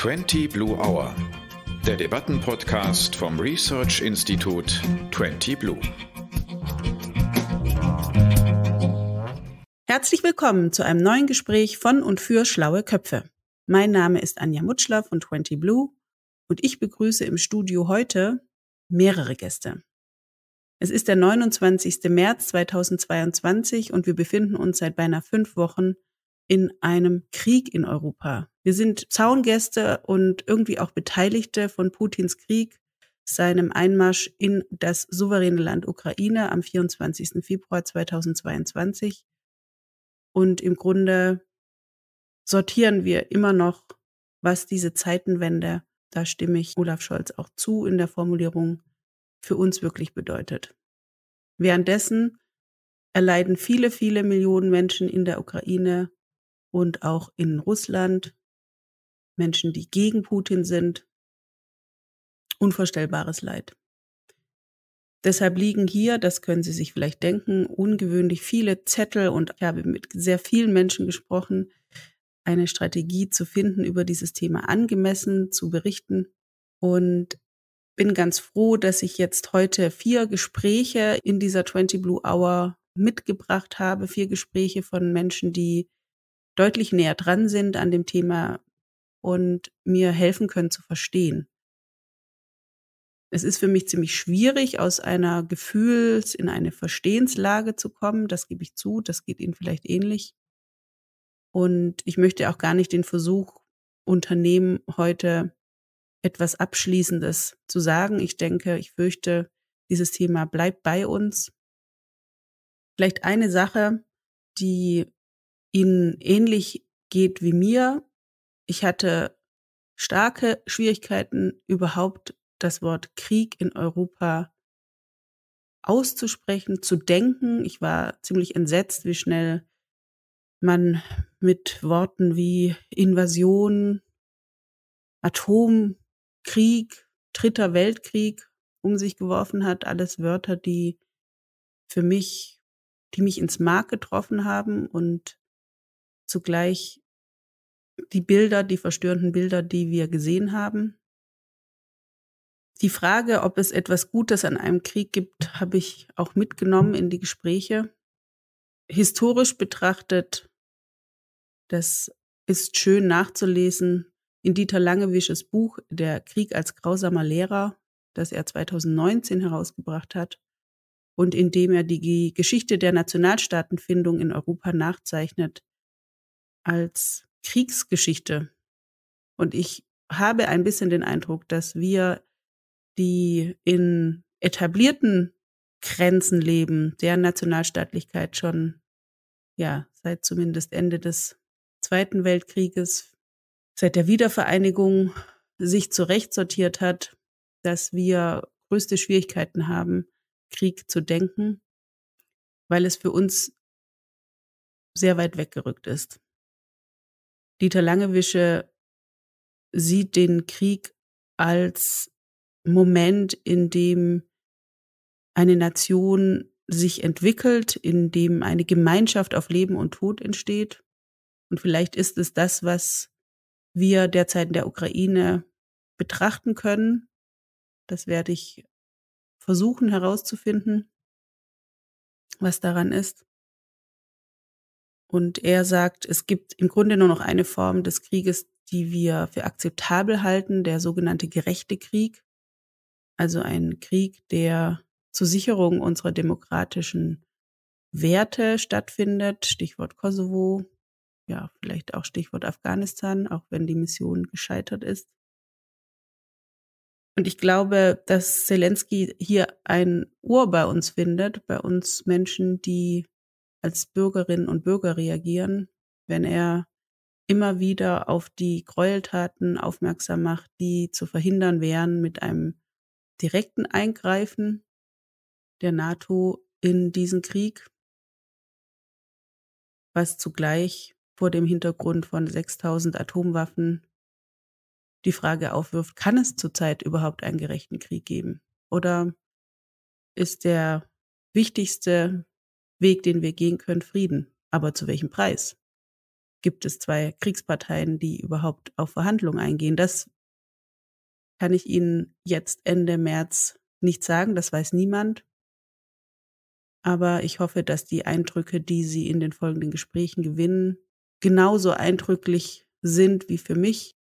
20 Blue Hour, der Debattenpodcast vom Research Institut 20 Blue. Herzlich willkommen zu einem neuen Gespräch von und für schlaue Köpfe. Mein Name ist Anja Mutschler von 20 Blue und ich begrüße im Studio heute mehrere Gäste. Es ist der 29. März 2022 und wir befinden uns seit beinahe fünf Wochen in einem Krieg in Europa. Wir sind Zaungäste und irgendwie auch Beteiligte von Putins Krieg, seinem Einmarsch in das souveräne Land Ukraine am 24. Februar 2022. Und im Grunde sortieren wir immer noch, was diese Zeitenwende, da stimme ich Olaf Scholz auch zu in der Formulierung, für uns wirklich bedeutet. Währenddessen erleiden viele, viele Millionen Menschen in der Ukraine und auch in Russland, Menschen, die gegen Putin sind, unvorstellbares Leid. Deshalb liegen hier, das können Sie sich vielleicht denken, ungewöhnlich viele Zettel und ich habe mit sehr vielen Menschen gesprochen, eine Strategie zu finden, über dieses Thema angemessen zu berichten. Und bin ganz froh, dass ich jetzt heute vier Gespräche in dieser 20 Blue Hour mitgebracht habe. Vier Gespräche von Menschen, die deutlich näher dran sind an dem Thema und mir helfen können zu verstehen. Es ist für mich ziemlich schwierig, aus einer Gefühls- in eine Verstehenslage zu kommen. Das gebe ich zu. Das geht Ihnen vielleicht ähnlich. Und ich möchte auch gar nicht den Versuch unternehmen, heute etwas Abschließendes zu sagen. Ich denke, ich fürchte, dieses Thema bleibt bei uns. Vielleicht eine Sache, die Ihnen ähnlich geht wie mir. Ich hatte starke Schwierigkeiten, überhaupt das Wort Krieg in Europa auszusprechen, zu denken. Ich war ziemlich entsetzt, wie schnell man mit Worten wie Invasion, Atomkrieg, Dritter Weltkrieg um sich geworfen hat. Alles Wörter, die für mich, die mich ins Mark getroffen haben und zugleich die Bilder, die verstörenden Bilder, die wir gesehen haben. Die Frage, ob es etwas Gutes an einem Krieg gibt, habe ich auch mitgenommen in die Gespräche. Historisch betrachtet, das ist schön nachzulesen in Dieter Langewisches Buch Der Krieg als grausamer Lehrer, das er 2019 herausgebracht hat und in dem er die Geschichte der Nationalstaatenfindung in Europa nachzeichnet, als Kriegsgeschichte. Und ich habe ein bisschen den Eindruck, dass wir, die in etablierten Grenzen leben, der Nationalstaatlichkeit schon, ja, seit zumindest Ende des Zweiten Weltkrieges, seit der Wiedervereinigung sich zurechtsortiert hat, dass wir größte Schwierigkeiten haben, Krieg zu denken, weil es für uns sehr weit weggerückt ist. Dieter Langewische sieht den Krieg als Moment, in dem eine Nation sich entwickelt, in dem eine Gemeinschaft auf Leben und Tod entsteht. Und vielleicht ist es das, was wir derzeit in der Ukraine betrachten können. Das werde ich versuchen herauszufinden, was daran ist. Und er sagt, es gibt im Grunde nur noch eine Form des Krieges, die wir für akzeptabel halten, der sogenannte gerechte Krieg. Also ein Krieg, der zur Sicherung unserer demokratischen Werte stattfindet. Stichwort Kosovo, ja, vielleicht auch Stichwort Afghanistan, auch wenn die Mission gescheitert ist. Und ich glaube, dass Zelensky hier ein Ohr bei uns findet, bei uns Menschen, die als Bürgerinnen und Bürger reagieren, wenn er immer wieder auf die Gräueltaten aufmerksam macht, die zu verhindern wären mit einem direkten Eingreifen der NATO in diesen Krieg, was zugleich vor dem Hintergrund von 6000 Atomwaffen die Frage aufwirft, kann es zurzeit überhaupt einen gerechten Krieg geben? Oder ist der wichtigste Weg, den wir gehen können, Frieden. Aber zu welchem Preis? gibt es zwei Kriegsparteien, die überhaupt auf Verhandlungen eingehen. Das kann ich Ihnen jetzt Ende März nicht sagen, das weiß niemand. Aber ich hoffe, dass die Eindrücke, die Sie in den folgenden Gesprächen gewinnen, genauso eindrücklich sind wie für mich,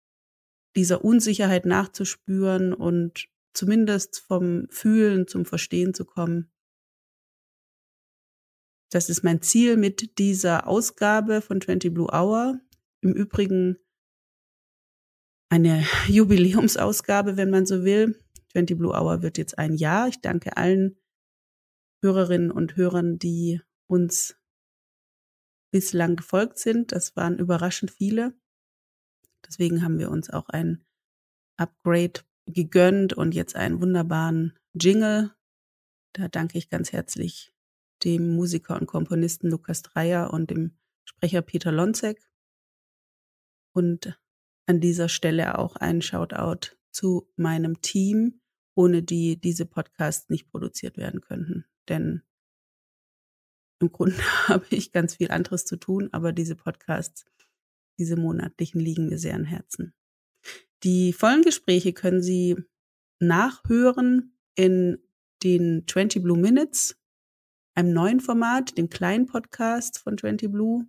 dieser Unsicherheit nachzuspüren und zumindest vom Fühlen zum Verstehen zu kommen. Das ist mein Ziel mit dieser Ausgabe von 20 Blue Hour. Im Übrigen eine Jubiläumsausgabe, wenn man so will. 20 Blue Hour wird jetzt ein Jahr. Ich danke allen Hörerinnen und Hörern, die uns bislang gefolgt sind. Das waren überraschend viele. Deswegen haben wir uns auch ein Upgrade gegönnt und jetzt einen wunderbaren Jingle. Da danke ich ganz herzlich dem Musiker und Komponisten Lukas Dreier und dem Sprecher Peter Lonzek. Und an dieser Stelle auch ein Shoutout zu meinem Team, ohne die diese Podcasts nicht produziert werden könnten. Denn im Grunde habe ich ganz viel anderes zu tun, aber diese Podcasts, diese monatlichen, liegen mir sehr am Herzen. Die vollen Gespräche können Sie nachhören in den 20 Blue Minutes, einem neuen Format, dem kleinen Podcast von 20 Blue,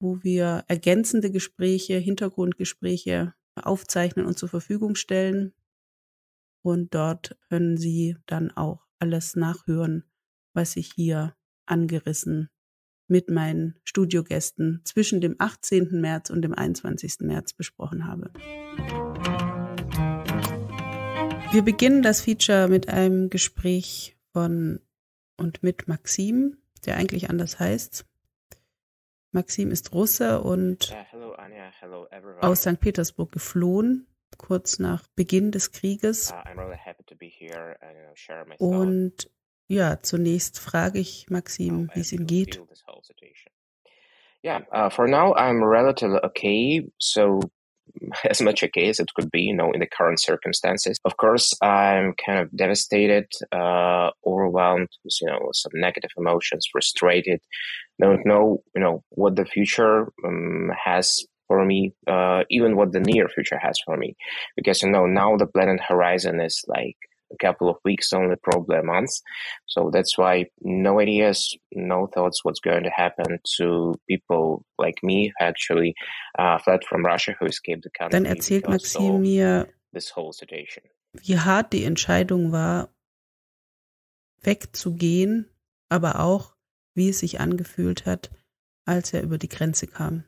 wo wir ergänzende Gespräche, Hintergrundgespräche aufzeichnen und zur Verfügung stellen. Und dort können Sie dann auch alles nachhören, was ich hier angerissen mit meinen Studiogästen zwischen dem 18. März und dem 21. März besprochen habe. Wir beginnen das Feature mit einem Gespräch von und mit Maxim, der eigentlich anders heißt. Maxim ist Russe und hello, Anja, hello, aus St. Petersburg geflohen, kurz nach Beginn des Krieges. Uh, really uh, und ja, zunächst frage ich Maxim, wie es ihm geht. Yeah, uh, for now I'm relatively okay. So as much a case it could be, you know, in the current circumstances. Of course, I'm kind of devastated, uh, overwhelmed with, you know, some negative emotions, frustrated, don't know, you know, what the future um, has for me, uh, even what the near future has for me. Because, you know, now the planet horizon is like a couple of weeks, only probably a month. So that's why no ideas, no thoughts what's going to happen to people like me who actually uh, fled from Russia, who escaped the country. Dann erzählt Maxim mir, this whole situation. wie hart die Entscheidung war, wegzugehen, aber auch, wie es sich angefühlt hat, als er über die Grenze kam.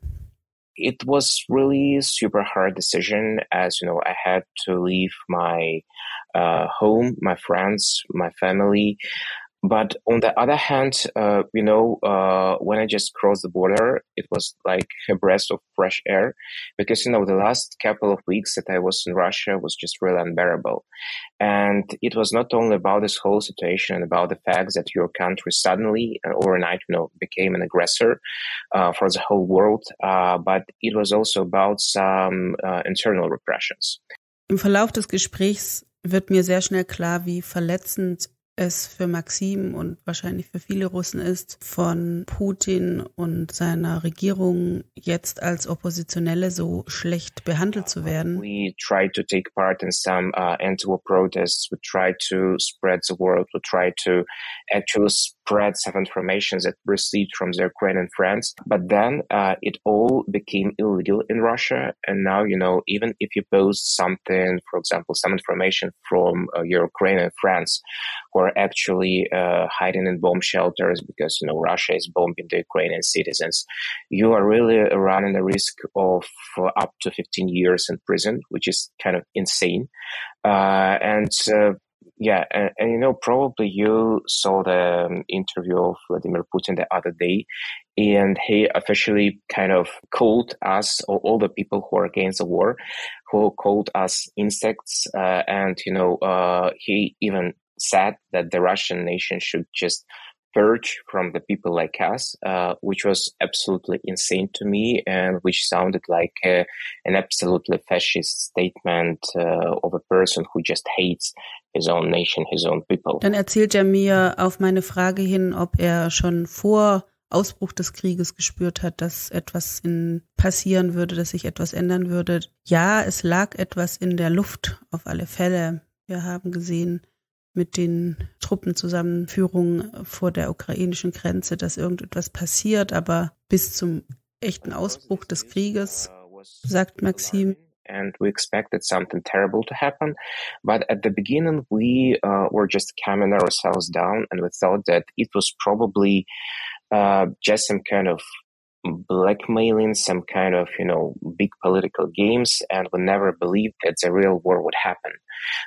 it was really a super hard decision as you know i had to leave my uh, home my friends my family but on the other hand, uh, you know, uh, when I just crossed the border, it was like a breath of fresh air because, you know, the last couple of weeks that I was in Russia was just really unbearable. And it was not only about this whole situation and about the fact that your country suddenly and overnight, you know, became an aggressor uh, for the whole world, uh, but it was also about some uh, internal repressions. Im Verlauf des Gesprächs wird mir sehr schnell klar, wie verletzend es für Maxim und wahrscheinlich für viele Russen ist, von Putin und seiner Regierung jetzt als Oppositionelle so schlecht behandelt zu werden. We try to take part in some uh, anti-war protests. We try to spread the word. We try to actually spread some information that received from the Ukrainian friends. But then uh, it all became illegal in Russia. And now, you know, even if you post something, for example, some information from uh, your Ukrainian friends who are actually uh, hiding in bomb shelters because you know Russia is bombing the Ukrainian citizens, you are really running the risk of uh, up to 15 years in prison, which is kind of insane. Uh, and uh, yeah, and, and, you know, probably you saw the um, interview of Vladimir Putin the other day, and he officially kind of called us, all, all the people who are against the war, who called us insects, uh, and you know, uh, he even said that the Russian nation should just purge from the people like us, uh, which was absolutely insane to me and which sounded like uh, an absolutely fascist statement uh, of a person who just hates his own nation, his own people. Dann erzählt er mir auf meine Frage hin, ob er schon vor Ausbruch des Krieges gespürt hat, dass etwas in, passieren würde, dass sich etwas ändern würde. Ja, es lag etwas in der Luft auf alle Fälle. Wir haben gesehen mit den Truppenzusammenführungen vor der ukrainischen Grenze, dass irgendetwas passiert, aber bis zum echten Ausbruch des Krieges, sagt Maxim, and we expected something terrible to happen. But at the beginning, we uh, were just calming ourselves down and we thought that it was probably uh, just some kind of blackmailing, some kind of, you know, big political games, and we never believed that the real war would happen.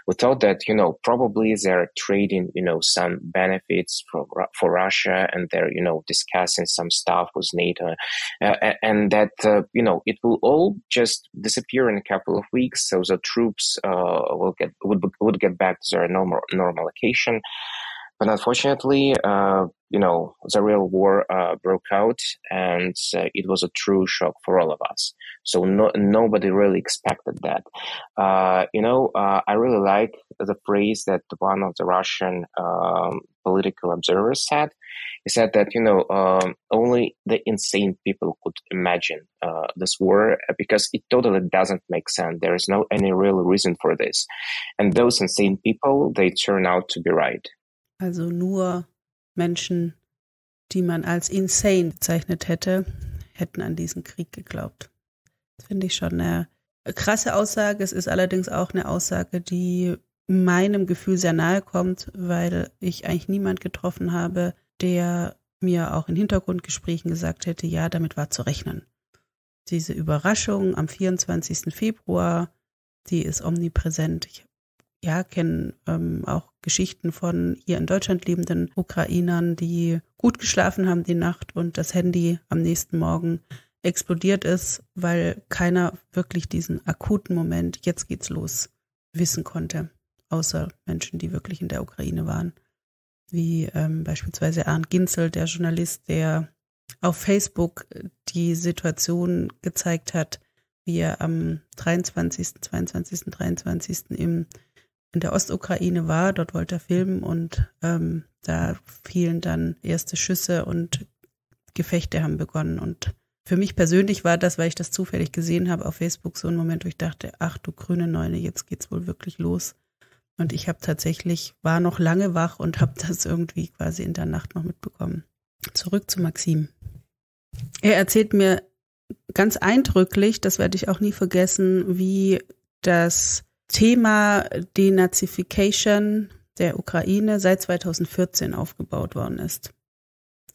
We thought that, you know, probably they're trading, you know, some benefits for, for Russia and they're, you know, discussing some stuff with NATO, uh, and that, uh, you know, it will all just disappear in a couple of weeks. So the troops, uh, will get, would, would get back to their normal, normal location. But unfortunately, uh, you know, the real war uh, broke out, and uh, it was a true shock for all of us. So no, nobody really expected that. Uh, you know, uh, I really like the phrase that one of the Russian um, political observers said. He said that you know um, only the insane people could imagine uh, this war because it totally doesn't make sense. There is no any real reason for this, and those insane people they turn out to be right. Also nur Menschen, die man als insane bezeichnet hätte, hätten an diesen Krieg geglaubt. Das finde ich schon eine krasse Aussage. Es ist allerdings auch eine Aussage, die meinem Gefühl sehr nahe kommt, weil ich eigentlich niemand getroffen habe, der mir auch in Hintergrundgesprächen gesagt hätte, ja, damit war zu rechnen. Diese Überraschung am 24. Februar, die ist omnipräsent. Ich ja, kennen ähm, auch Geschichten von hier in Deutschland lebenden Ukrainern, die gut geschlafen haben die Nacht und das Handy am nächsten Morgen explodiert ist, weil keiner wirklich diesen akuten Moment, jetzt geht's los, wissen konnte, außer Menschen, die wirklich in der Ukraine waren. Wie ähm, beispielsweise Arndt Ginzel, der Journalist, der auf Facebook die Situation gezeigt hat, wie er am 23., 22., 23. im in der Ostukraine war. Dort wollte er filmen und ähm, da fielen dann erste Schüsse und Gefechte haben begonnen. Und für mich persönlich war das, weil ich das zufällig gesehen habe auf Facebook, so ein Moment, wo ich dachte, ach du grüne Neune, jetzt geht's wohl wirklich los. Und ich habe tatsächlich, war noch lange wach und habe das irgendwie quasi in der Nacht noch mitbekommen. Zurück zu Maxim. Er erzählt mir ganz eindrücklich, das werde ich auch nie vergessen, wie das Thema Denazification der Ukraine seit 2014 aufgebaut worden ist.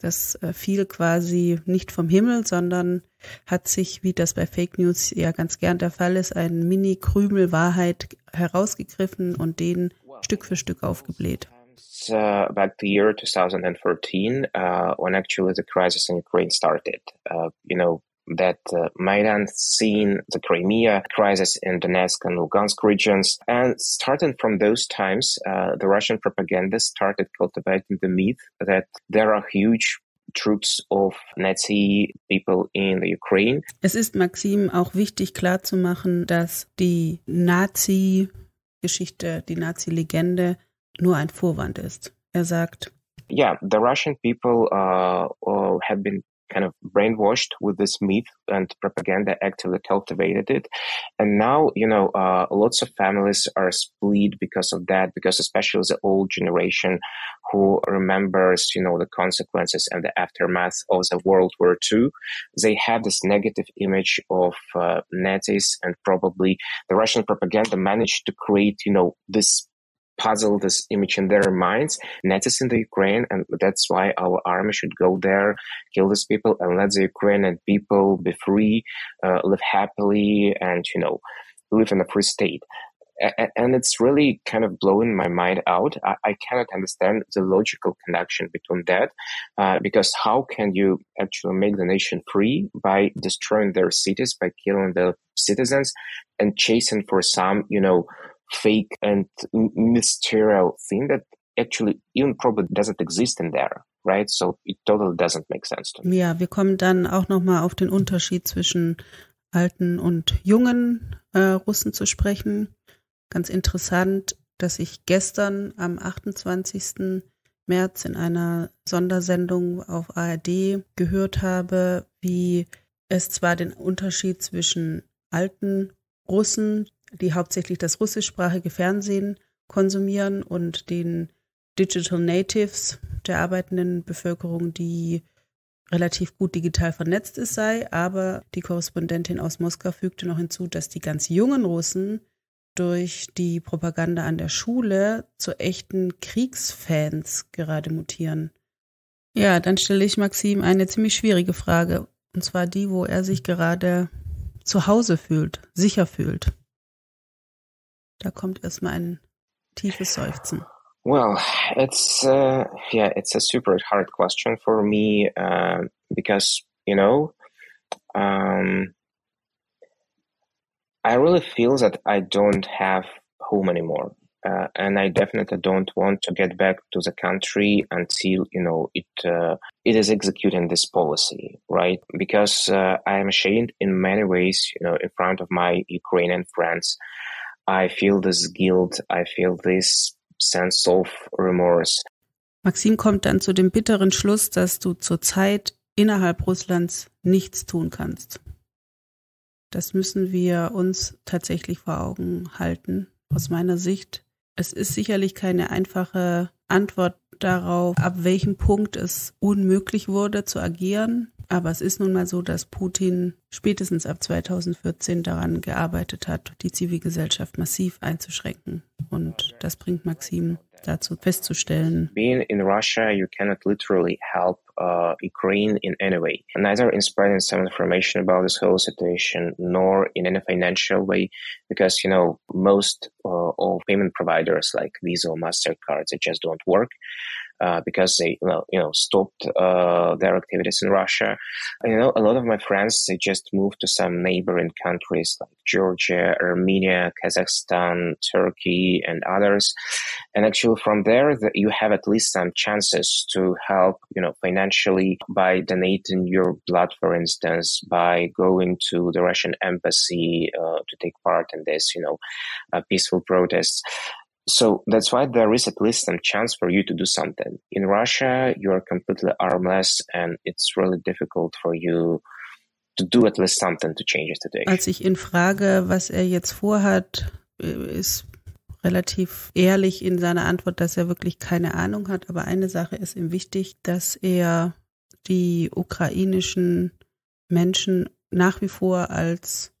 Das äh, fiel quasi nicht vom Himmel, sondern hat sich, wie das bei Fake News ja ganz gern der Fall ist, ein Mini-Krümel Wahrheit herausgegriffen und den Stück für Stück aufgebläht. Uh, back to year 2014, uh, when actually the crisis in Ukraine started. Uh, you know, that uh, Maidan seen the Crimea crisis in Donetsk and Lugansk regions. And starting from those times, uh, the Russian propaganda started cultivating the myth that there are huge troops of Nazi people in the Ukraine. Es ist Maxim auch wichtig klarzumachen, dass die Nazi-Geschichte, die Nazi-Legende nur ein Vorwand ist. Er sagt, yeah, the Russian people uh, uh, have been kind of brainwashed with this myth and propaganda actively cultivated it. And now, you know, uh, lots of families are split because of that, because especially the old generation who remembers, you know, the consequences and the aftermath of the World War II, they have this negative image of uh, Nazis and probably the Russian propaganda managed to create, you know, this puzzle this image in their minds. Net is in the Ukraine, and that's why our army should go there, kill these people, and let the Ukrainian people be free, uh, live happily, and you know, live in a free state. And it's really kind of blowing my mind out. I, I cannot understand the logical connection between that, uh, because how can you actually make the nation free by destroying their cities, by killing the citizens, and chasing for some, you know, fake and mysterious thing that actually even probably doesn't exist in there. Right? So it totally doesn't make sense to me. Ja, wir kommen dann auch nochmal auf den Unterschied zwischen alten und jungen äh, Russen zu sprechen. Ganz interessant, dass ich gestern am 28. März in einer Sondersendung auf ARD gehört habe, wie es zwar den Unterschied zwischen alten Russen, die hauptsächlich das russischsprachige Fernsehen konsumieren, und den Digital Natives der arbeitenden Bevölkerung, die relativ gut digital vernetzt ist, sei. Aber die Korrespondentin aus Moskau fügte noch hinzu, dass die ganz jungen Russen durch die Propaganda an der Schule zu echten Kriegsfans gerade mutieren. Ja, dann stelle ich Maxim eine ziemlich schwierige Frage. Und zwar die, wo er sich gerade zu Hause fühlt, sicher fühlt. Da kommt erstmal ein tiefes Seufzen. Well, it's uh, yeah, it's a super hard question for me uh, because you know, um, I really feel that I don't have home anymore. Uh, and I definitely don't want to get back to the country until you know it uh, it is executing this policy, right? Because uh, I am ashamed in many ways, you know, in front of my Ukrainian friends. I feel this guilt. I feel this sense of remorse. Maxim kommt dann zu dem bitteren Schluss, dass du zurzeit innerhalb Russlands nichts tun kannst. Das müssen wir uns tatsächlich vor Augen halten. Aus meiner Sicht, es ist sicherlich keine einfache Antwort darauf, ab welchem Punkt es unmöglich wurde zu agieren. Aber es ist nun mal so, dass Putin spätestens ab 2014 daran gearbeitet hat, die Zivilgesellschaft massiv einzuschränken. Und das bringt Maxim dazu festzustellen. Being in Russia, you cannot literally help uh, Ukraine in any way, neither in spreading some information about this whole situation, nor in any financial way, because you know most uh, of payment providers like Visa or Mastercard they just don't work. Uh, because they you know stopped uh, their activities in Russia. You know, a lot of my friends they just moved to some neighboring countries like Georgia, Armenia, Kazakhstan, Turkey, and others. And actually, from there, the, you have at least some chances to help. You know, financially by donating your blood, for instance, by going to the Russian embassy uh, to take part in this. You know, uh, peaceful protests. So that's why there is at least some chance for you to do something. In Russia, you are completely armless and it's really difficult for you to do at least something to change the situation. Als ich ihn frage, was er jetzt vorhat, ist relativ ehrlich in seiner Antwort, dass er wirklich keine Ahnung hat. Aber eine Sache ist ihm wichtig, dass er die ukrainischen Menschen nach wie vor als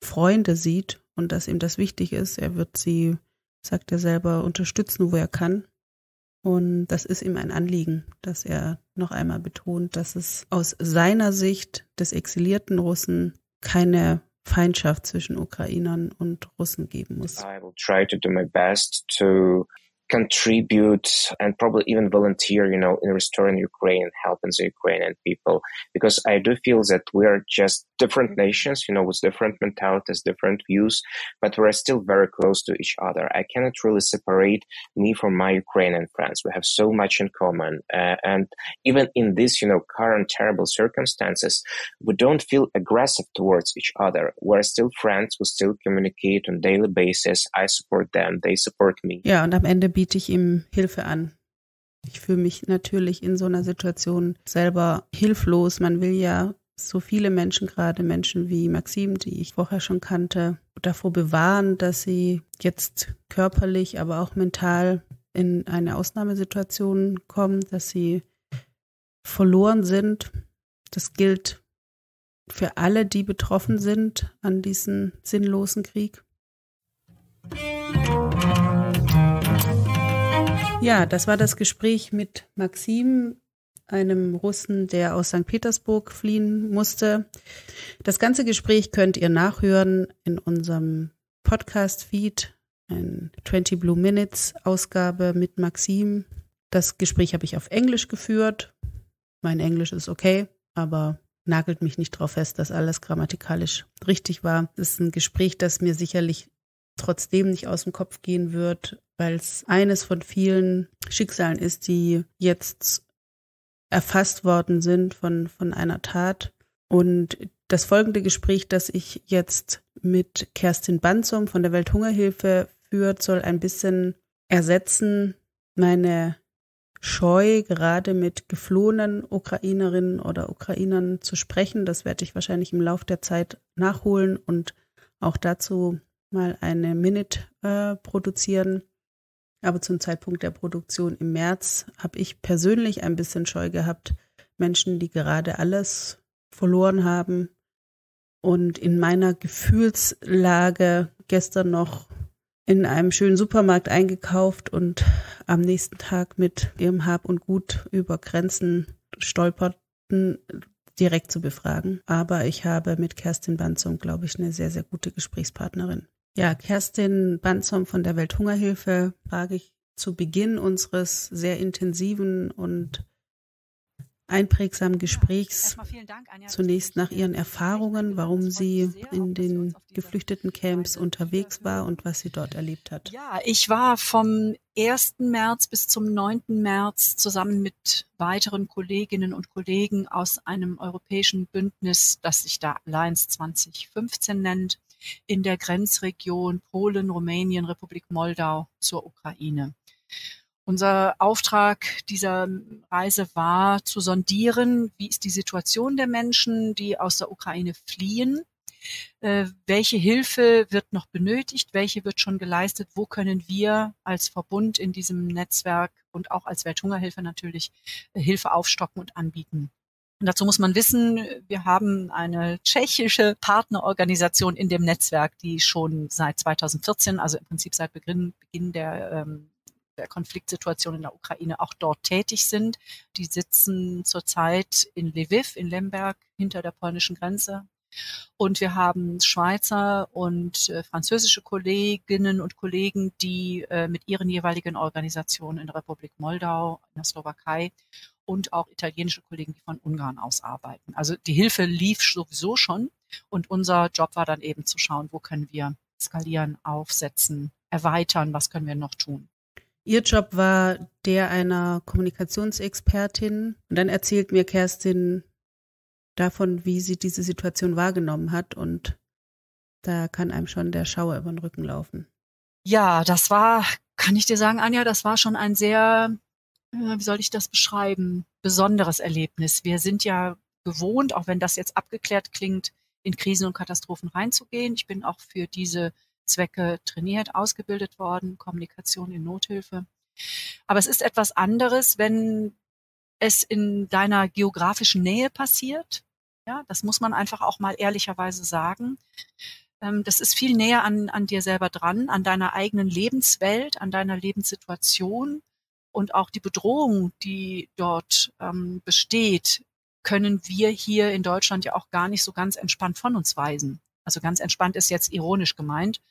Freunde sieht und dass ihm das wichtig ist. Er wird sie sagt er selber, unterstützen, wo er kann. Und das ist ihm ein Anliegen, dass er noch einmal betont, dass es aus seiner Sicht des exilierten Russen keine Feindschaft zwischen Ukrainern und Russen geben muss. I will try to do my best to contribute and probably even volunteer, you know, in restoring Ukraine, helping the Ukrainian people. Because I do feel that we are just different nations, you know, with different mentalities, different views, but we're still very close to each other. I cannot really separate me from my Ukrainian friends. We have so much in common. Uh, and even in this, you know, current terrible circumstances, we don't feel aggressive towards each other. We're still friends. We still communicate on daily basis. I support them. They support me. Ja, und am Ende biete ich ihm Hilfe an. Ich fühle mich natürlich in so einer Situation selber hilflos. Man will ja so viele Menschen, gerade Menschen wie Maxim, die ich vorher schon kannte, davor bewahren, dass sie jetzt körperlich, aber auch mental in eine Ausnahmesituation kommen, dass sie verloren sind. Das gilt für alle, die betroffen sind an diesem sinnlosen Krieg. Ja, das war das Gespräch mit Maxim, einem Russen, der aus St. Petersburg fliehen musste. Das ganze Gespräch könnt ihr nachhören in unserem Podcast-Feed, ein 20 Blue Minutes Ausgabe mit Maxim. Das Gespräch habe ich auf Englisch geführt. Mein Englisch ist okay, aber nagelt mich nicht darauf fest, dass alles grammatikalisch richtig war. Es ist ein Gespräch, das mir sicherlich trotzdem nicht aus dem Kopf gehen wird, weil es eines von vielen Schicksalen ist, die jetzt erfasst worden sind von, von einer Tat. Und das folgende Gespräch, das ich jetzt mit Kerstin Banzum von der Welthungerhilfe führt, soll ein bisschen ersetzen meine scheu, gerade mit geflohenen Ukrainerinnen oder Ukrainern zu sprechen. Das werde ich wahrscheinlich im Laufe der Zeit nachholen und auch dazu mal eine Minute äh, produzieren. Aber zum Zeitpunkt der Produktion im März habe ich persönlich ein bisschen Scheu gehabt, Menschen, die gerade alles verloren haben und in meiner Gefühlslage gestern noch in einem schönen Supermarkt eingekauft und am nächsten Tag mit ihrem Hab und Gut über Grenzen stolperten, direkt zu befragen. Aber ich habe mit Kerstin Banzum, glaube ich, eine sehr, sehr gute Gesprächspartnerin. Ja, Kerstin Banzum von der Welthungerhilfe frage ich zu Beginn unseres sehr intensiven und einprägsamen Gesprächs zunächst nach Ihren Erfahrungen, warum sie in den geflüchteten Camps unterwegs war und was sie dort erlebt hat. Ja, ich war vom 1. März bis zum 9. März zusammen mit weiteren Kolleginnen und Kollegen aus einem europäischen Bündnis, das sich da Alliance 2015 nennt, in der Grenzregion Polen, Rumänien, Republik Moldau zur Ukraine. Unser Auftrag dieser Reise war zu sondieren, wie ist die Situation der Menschen, die aus der Ukraine fliehen, äh, welche Hilfe wird noch benötigt, welche wird schon geleistet, wo können wir als Verbund in diesem Netzwerk und auch als Welthungerhilfe natürlich äh, Hilfe aufstocken und anbieten. Und dazu muss man wissen, wir haben eine tschechische Partnerorganisation in dem Netzwerk, die schon seit 2014, also im Prinzip seit Beginn, Beginn der ähm, der Konfliktsituation in der Ukraine auch dort tätig sind. Die sitzen zurzeit in Lviv, in Lemberg, hinter der polnischen Grenze. Und wir haben Schweizer und äh, französische Kolleginnen und Kollegen, die äh, mit ihren jeweiligen Organisationen in der Republik Moldau, in der Slowakei und auch italienische Kollegen, die von Ungarn aus arbeiten. Also die Hilfe lief sowieso schon und unser Job war dann eben zu schauen, wo können wir skalieren, aufsetzen, erweitern, was können wir noch tun. Ihr Job war der einer Kommunikationsexpertin. Und dann erzählt mir Kerstin davon, wie sie diese Situation wahrgenommen hat. Und da kann einem schon der Schauer über den Rücken laufen. Ja, das war, kann ich dir sagen, Anja, das war schon ein sehr, wie soll ich das beschreiben, besonderes Erlebnis. Wir sind ja gewohnt, auch wenn das jetzt abgeklärt klingt, in Krisen und Katastrophen reinzugehen. Ich bin auch für diese Zwecke trainiert, ausgebildet worden, Kommunikation in Nothilfe. Aber es ist etwas anderes, wenn es in deiner geografischen Nähe passiert. Ja, das muss man einfach auch mal ehrlicherweise sagen. Ähm, das ist viel näher an, an dir selber dran, an deiner eigenen Lebenswelt, an deiner Lebenssituation und auch die Bedrohung, die dort ähm, besteht, können wir hier in Deutschland ja auch gar nicht so ganz entspannt von uns weisen. Also ganz entspannt ist jetzt ironisch gemeint.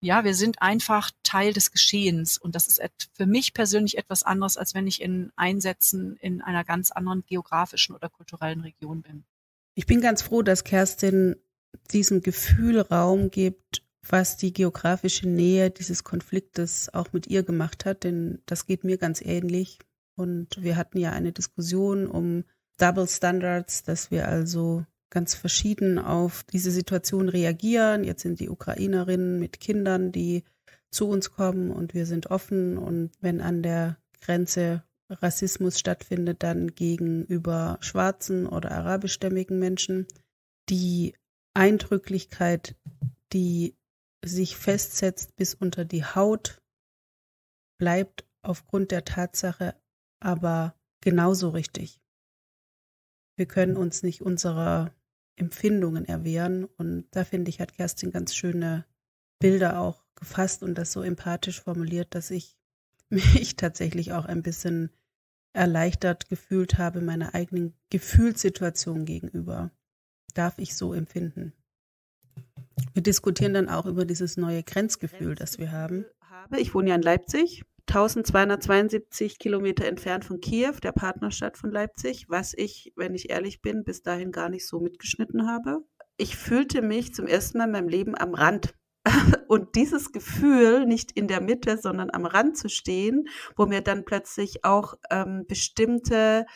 Ja, wir sind einfach Teil des Geschehens und das ist für mich persönlich etwas anderes, als wenn ich in Einsätzen in einer ganz anderen geografischen oder kulturellen Region bin. Ich bin ganz froh, dass Kerstin diesem Gefühl Raum gibt, was die geografische Nähe dieses Konfliktes auch mit ihr gemacht hat, denn das geht mir ganz ähnlich. Und wir hatten ja eine Diskussion um Double Standards, dass wir also ganz verschieden auf diese Situation reagieren. Jetzt sind die Ukrainerinnen mit Kindern, die zu uns kommen und wir sind offen. Und wenn an der Grenze Rassismus stattfindet, dann gegenüber schwarzen oder arabischstämmigen Menschen. Die Eindrücklichkeit, die sich festsetzt bis unter die Haut, bleibt aufgrund der Tatsache aber genauso richtig. Wir können uns nicht unserer Empfindungen erwehren. Und da finde ich, hat Kerstin ganz schöne Bilder auch gefasst und das so empathisch formuliert, dass ich mich tatsächlich auch ein bisschen erleichtert gefühlt habe meiner eigenen Gefühlssituation gegenüber. Darf ich so empfinden? Wir diskutieren dann auch über dieses neue Grenzgefühl, das wir haben. Ich wohne ja in Leipzig 1272 Kilometer entfernt von Kiew, der Partnerstadt von Leipzig, was ich, wenn ich ehrlich bin, bis dahin gar nicht so mitgeschnitten habe. Ich fühlte mich zum ersten Mal in meinem Leben am Rand. Und dieses Gefühl, nicht in der Mitte, sondern am Rand zu stehen, wo mir dann plötzlich auch ähm, bestimmte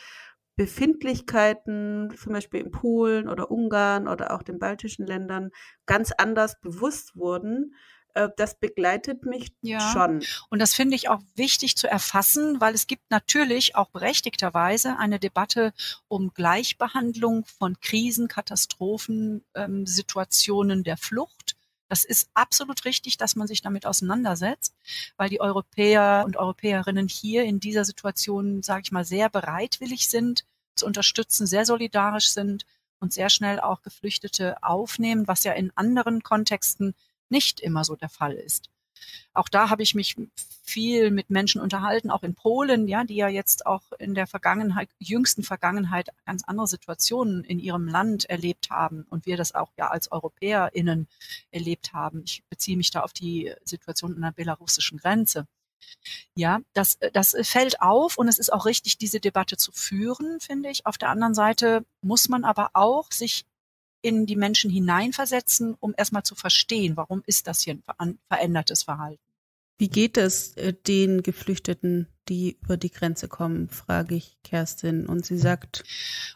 Befindlichkeiten, zum Beispiel in Polen oder Ungarn oder auch den baltischen Ländern, ganz anders bewusst wurden, äh, das begleitet mich Ja. schon. Und das finde ich auch wichtig zu erfassen, weil es gibt natürlich auch berechtigterweise eine Debatte um Gleichbehandlung von Krisen, Katastrophen, ähm, Situationen der Flucht. Das ist absolut richtig, dass man sich damit auseinandersetzt, weil die Europäer und Europäerinnen hier in dieser Situation, sage ich mal, sehr bereitwillig sind, unterstützen, sehr solidarisch sind und sehr schnell auch Geflüchtete aufnehmen, was ja in anderen Kontexten nicht immer so der Fall ist. Auch da habe ich mich viel mit Menschen unterhalten, auch in Polen, ja, die ja jetzt auch in der Vergangenheit, jüngsten Vergangenheit ganz andere Situationen in ihrem Land erlebt haben und wir das auch ja als EuropäerInnen erlebt haben. Ich beziehe mich da auf die Situation an der belarussischen Grenze. Ja, das, das fällt auf und es ist auch richtig, diese Debatte zu führen, finde ich. Auf der anderen Seite muss man aber auch sich in die Menschen hineinversetzen, um erstmal zu verstehen, warum ist das hier ein verändertes Verhalten. Wie geht es äh, den Geflüchteten, die über die Grenze kommen, frage ich Kerstin. Und sie sagt,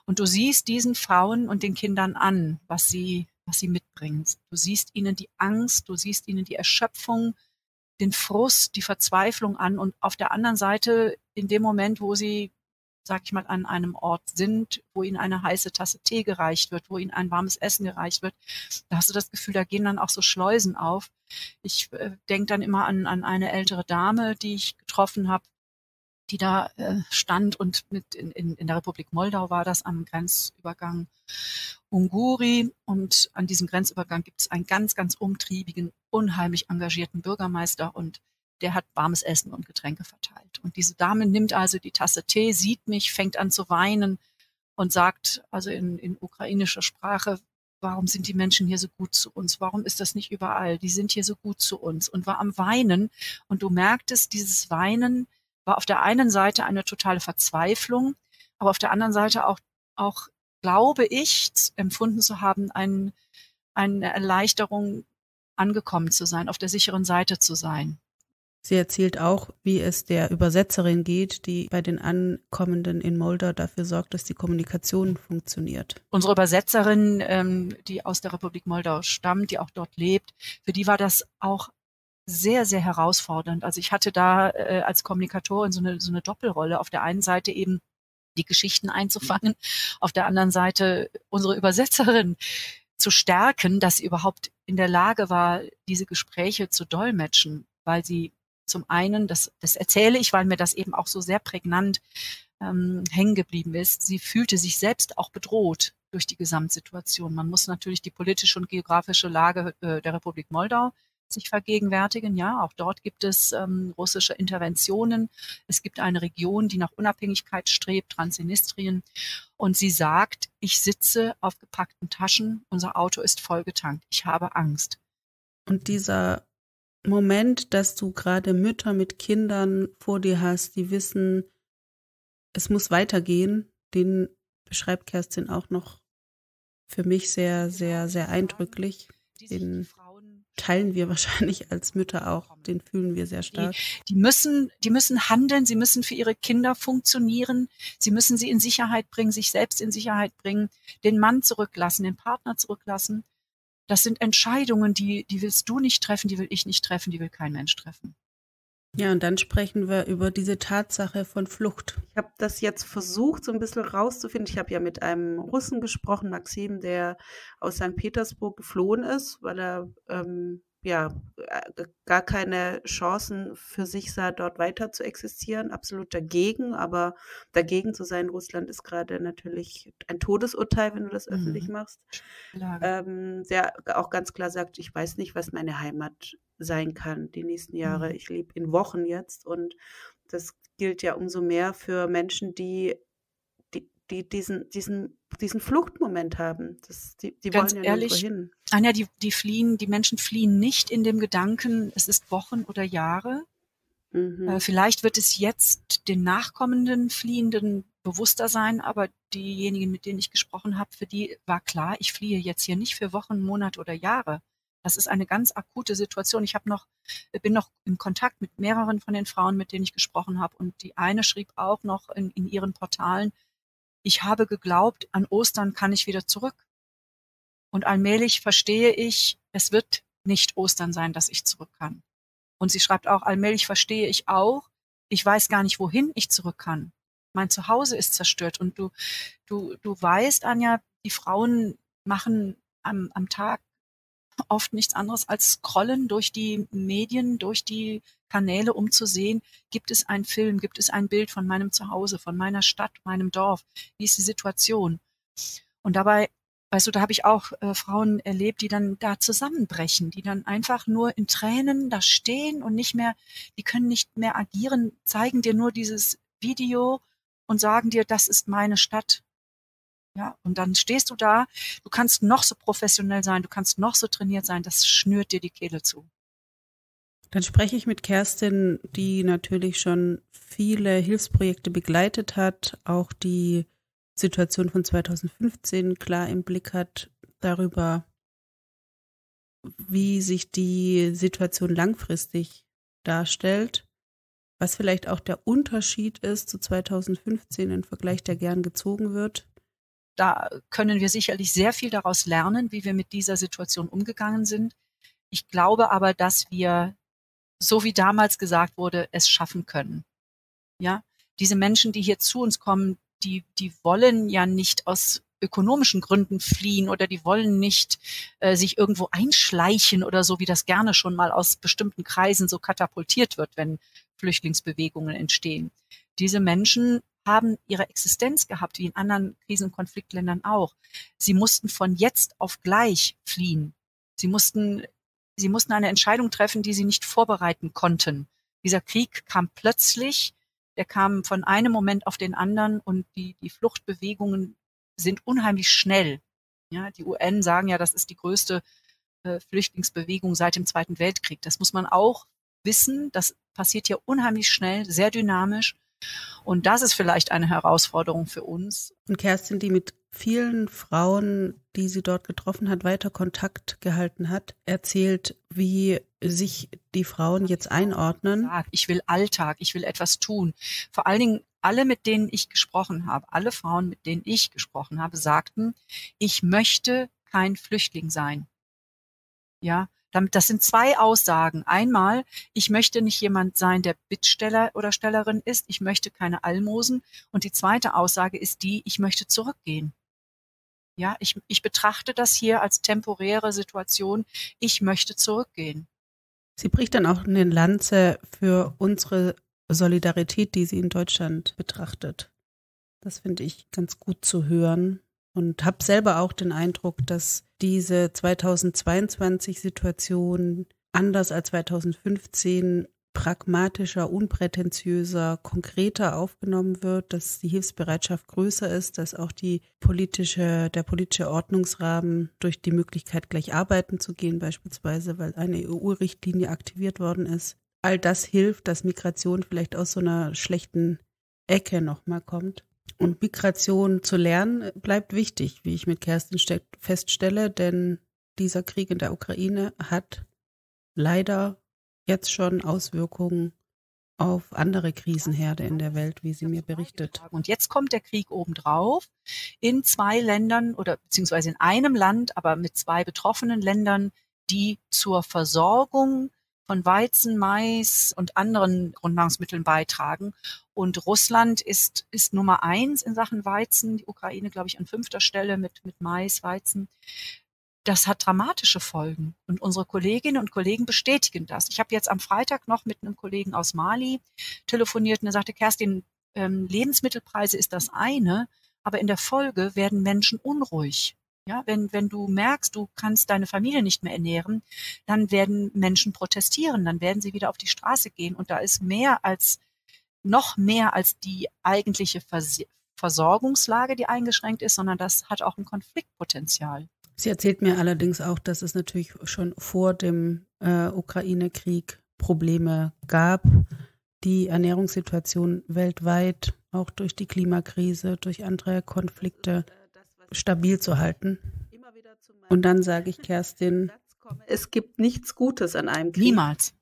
Und du siehst diesen Frauen und den Kindern an, was sie, was sie mitbringen. Du siehst ihnen die Angst, du siehst ihnen die Erschöpfung, den Frust, die Verzweiflung an. Und auf der anderen Seite, in dem Moment, wo sie sag ich mal, an einem Ort sind, wo ihnen eine heiße Tasse Tee gereicht wird, wo ihnen ein warmes Essen gereicht wird, da hast du das Gefühl, da gehen dann auch so Schleusen auf. Ich äh, denke dann immer an, an eine ältere Dame, die ich getroffen habe, die da äh, stand und mit in, in, in der Republik Moldau war das am Grenzübergang Unguri. Und an diesem Grenzübergang gibt es einen ganz, ganz umtriebigen, unheimlich engagierten Bürgermeister und der hat warmes Essen und Getränke verteilt. Und diese Dame nimmt also die Tasse Tee, sieht mich, fängt an zu weinen und sagt also in, in ukrainischer Sprache, warum sind die Menschen hier so gut zu uns? Warum ist das nicht überall? Die sind hier so gut zu uns und war am Weinen. Und du merktest, dieses Weinen war auf der einen Seite eine totale Verzweiflung, aber auf der anderen Seite auch, auch glaube ich, empfunden zu haben, ein, eine Erleichterung, angekommen zu sein, auf der sicheren Seite zu sein. Sie erzählt auch, wie es der Übersetzerin geht, die bei den Ankommenden in Moldau dafür sorgt, dass die Kommunikation funktioniert. Unsere Übersetzerin, ähm, die aus der Republik Moldau stammt, die auch dort lebt, für die war das auch sehr, sehr herausfordernd. Also ich hatte da äh, als Kommunikatorin so eine, so eine Doppelrolle. Auf der einen Seite eben die Geschichten einzufangen, auf der anderen Seite unsere Übersetzerin zu stärken, dass sie überhaupt in der Lage war, diese Gespräche zu dolmetschen, weil sie zum einen, das, das erzähle ich, weil mir das eben auch so sehr prägnant ähm, hängen geblieben ist. Sie fühlte sich selbst auch bedroht durch die Gesamtsituation. Man muss natürlich die politische und geografische Lage äh, der Republik Moldau sich vergegenwärtigen. Ja, auch dort gibt es ähm, russische Interventionen. Es gibt eine Region, die nach Unabhängigkeit strebt, Transnistrien. Und sie sagt, ich sitze auf gepackten Taschen, unser Auto ist vollgetankt, ich habe Angst. Und dieser Moment, dass du gerade Mütter mit Kindern vor dir hast, die wissen, es muss weitergehen, den beschreibt Kerstin auch noch für mich sehr, sehr, sehr eindrücklich. Den teilen wir wahrscheinlich als Mütter auch, den fühlen wir sehr stark. Die, die müssen, die müssen handeln, sie müssen für ihre Kinder funktionieren, sie müssen sie in Sicherheit bringen, sich selbst in Sicherheit bringen, den Mann zurücklassen, den Partner zurücklassen. Das sind Entscheidungen, die, die willst du nicht treffen, die will ich nicht treffen, die will kein Mensch treffen. Ja, und dann sprechen wir über diese Tatsache von Flucht. Ich habe das jetzt versucht, so ein bisschen rauszufinden. Ich habe ja mit einem Russen gesprochen, Maxim, der aus St. Petersburg geflohen ist, weil er ähm, ja äh, gar keine Chancen für sich sah, dort weiter zu existieren. Absolut dagegen, aber dagegen zu sein, Russland ist gerade natürlich ein Todesurteil, wenn du das mhm. öffentlich machst. Ähm, der auch ganz klar sagt, ich weiß nicht, was meine Heimat sein kann die nächsten Jahre. Mhm. Ich lebe in Wochen jetzt und das gilt ja umso mehr für Menschen, die, die, die diesen, diesen, diesen Fluchtmoment haben. Das, die, die Ganz wollen ja ehrlich, hin. Anja, die, die fliehen, die Menschen fliehen nicht in dem Gedanken, es ist Wochen oder Jahre. Mhm. Äh, vielleicht wird es jetzt den nachkommenden Fliehenden bewusster sein, aber diejenigen, mit denen ich gesprochen habe, für die war klar, ich fliehe jetzt hier nicht für Wochen, Monate oder Jahre. Das ist eine ganz akute Situation. Ich habe noch, bin noch in Kontakt mit mehreren von den Frauen, mit denen ich gesprochen habe. Und die eine schrieb auch noch in, in ihren Portalen, ich habe geglaubt, an Ostern kann ich wieder zurück. Und allmählich verstehe ich, es wird nicht Ostern sein, dass ich zurück kann. Und sie schreibt auch, allmählich verstehe ich auch, ich weiß gar nicht, wohin ich zurück kann. Mein Zuhause ist zerstört und du, du, du weißt, Anja, die Frauen machen am, am Tag oft nichts anderes als scrollen durch die Medien, durch die Kanäle, um zu sehen, gibt es einen Film, gibt es ein Bild von meinem Zuhause, von meiner Stadt, meinem Dorf, wie ist die Situation? Und dabei, weißt du, da habe ich auch äh, Frauen erlebt, die dann da zusammenbrechen, die dann einfach nur in Tränen da stehen und nicht mehr, die können nicht mehr agieren, zeigen dir nur dieses Video und sagen dir, das ist meine Stadt, ja, und dann stehst du da, du kannst noch so professionell sein, du kannst noch so trainiert sein, das schnürt dir die Kehle zu. Dann spreche ich mit Kerstin, die natürlich schon viele Hilfsprojekte begleitet hat, auch die Situation von 2015 klar im Blick hat, darüber, wie sich die Situation langfristig darstellt, was vielleicht auch der Unterschied ist zu 2015 im Vergleich, der gern gezogen wird da können wir sicherlich sehr viel daraus lernen, wie wir mit dieser Situation umgegangen sind. Ich glaube aber, dass wir, so wie damals gesagt wurde, es schaffen können. Ja, diese Menschen, die hier zu uns kommen, die, die wollen ja nicht aus ökonomischen Gründen fliehen oder die wollen nicht äh, sich irgendwo einschleichen oder so, wie das gerne schon mal aus bestimmten Kreisen so katapultiert wird, wenn Flüchtlingsbewegungen entstehen. Diese Menschen haben ihre Existenz gehabt, wie in anderen Krisen- und Konfliktländern auch. Sie mussten von jetzt auf gleich fliehen. Sie mussten, sie mussten eine Entscheidung treffen, die sie nicht vorbereiten konnten. Dieser Krieg kam plötzlich, der kam von einem Moment auf den anderen und die, die Fluchtbewegungen sind unheimlich schnell. Ja, die UN sagen ja, das ist die größte äh, Flüchtlingsbewegung seit dem Zweiten Weltkrieg. Das muss man auch wissen. Das passiert hier unheimlich schnell, sehr dynamisch. Und das ist vielleicht eine Herausforderung für uns. Und Kerstin, die mit vielen Frauen, die sie dort getroffen hat, weiter Kontakt gehalten hat, erzählt, wie sich die Frauen jetzt einordnen. Ich will Alltag, ich will etwas tun. Vor allen Dingen alle, mit denen ich gesprochen habe, alle Frauen, mit denen ich gesprochen habe, sagten, ich möchte kein Flüchtling sein. Ja, das sind zwei Aussagen. Einmal, ich möchte nicht jemand sein, der Bittsteller oder Stellerin ist. Ich möchte keine Almosen. Und die zweite Aussage ist die, ich möchte zurückgehen. Ja, ich, ich betrachte das hier als temporäre Situation. Ich möchte zurückgehen. Sie bricht dann auch eine Lanze für unsere Solidarität, die sie in Deutschland betrachtet. Das finde ich ganz gut zu hören und habe selber auch den Eindruck, dass diese 2022-Situation anders als 2015 pragmatischer, unprätentiöser, konkreter aufgenommen wird, dass die Hilfsbereitschaft größer ist, dass auch die politische, der politische Ordnungsrahmen durch die Möglichkeit, gleich arbeiten zu gehen, beispielsweise, weil eine EU-Richtlinie aktiviert worden ist. All das hilft, dass Migration vielleicht aus so einer schlechten Ecke nochmal kommt. Und Migration zu lernen bleibt wichtig, wie ich mit Kerstin feststelle, denn dieser Krieg in der Ukraine hat leider jetzt schon Auswirkungen auf andere Krisenherde in der Welt, wie sie mir berichtet. Und jetzt kommt der Krieg obendrauf in zwei Ländern oder beziehungsweise in einem Land, aber mit zwei betroffenen Ländern, die zur Versorgung von Weizen, Mais und anderen Grundnahrungsmitteln beitragen. Und Russland ist, ist Nummer eins in Sachen Weizen, die Ukraine, glaube ich, an fünfter Stelle mit, mit Mais, Weizen. Das hat dramatische Folgen. Und unsere Kolleginnen und Kollegen bestätigen das. Ich habe jetzt am Freitag noch mit einem Kollegen aus Mali telefoniert und er sagte, Kerstin, ähm, Lebensmittelpreise ist das eine, aber in der Folge werden Menschen unruhig. Ja, wenn, wenn du merkst, du kannst deine Familie nicht mehr ernähren, dann werden Menschen protestieren, dann werden sie wieder auf die Straße gehen. Und da ist mehr als, noch mehr als die eigentliche Vers Versorgungslage, die eingeschränkt ist, sondern das hat auch ein Konfliktpotenzial. Sie erzählt mir allerdings auch, dass es natürlich schon vor dem äh, Ukraine-Krieg Probleme gab. Die Ernährungssituation weltweit, auch durch die Klimakrise, durch andere Konflikte, stabil zu halten. Und dann sage ich Kerstin, es gibt nichts Gutes an einem Krieg. Niemals.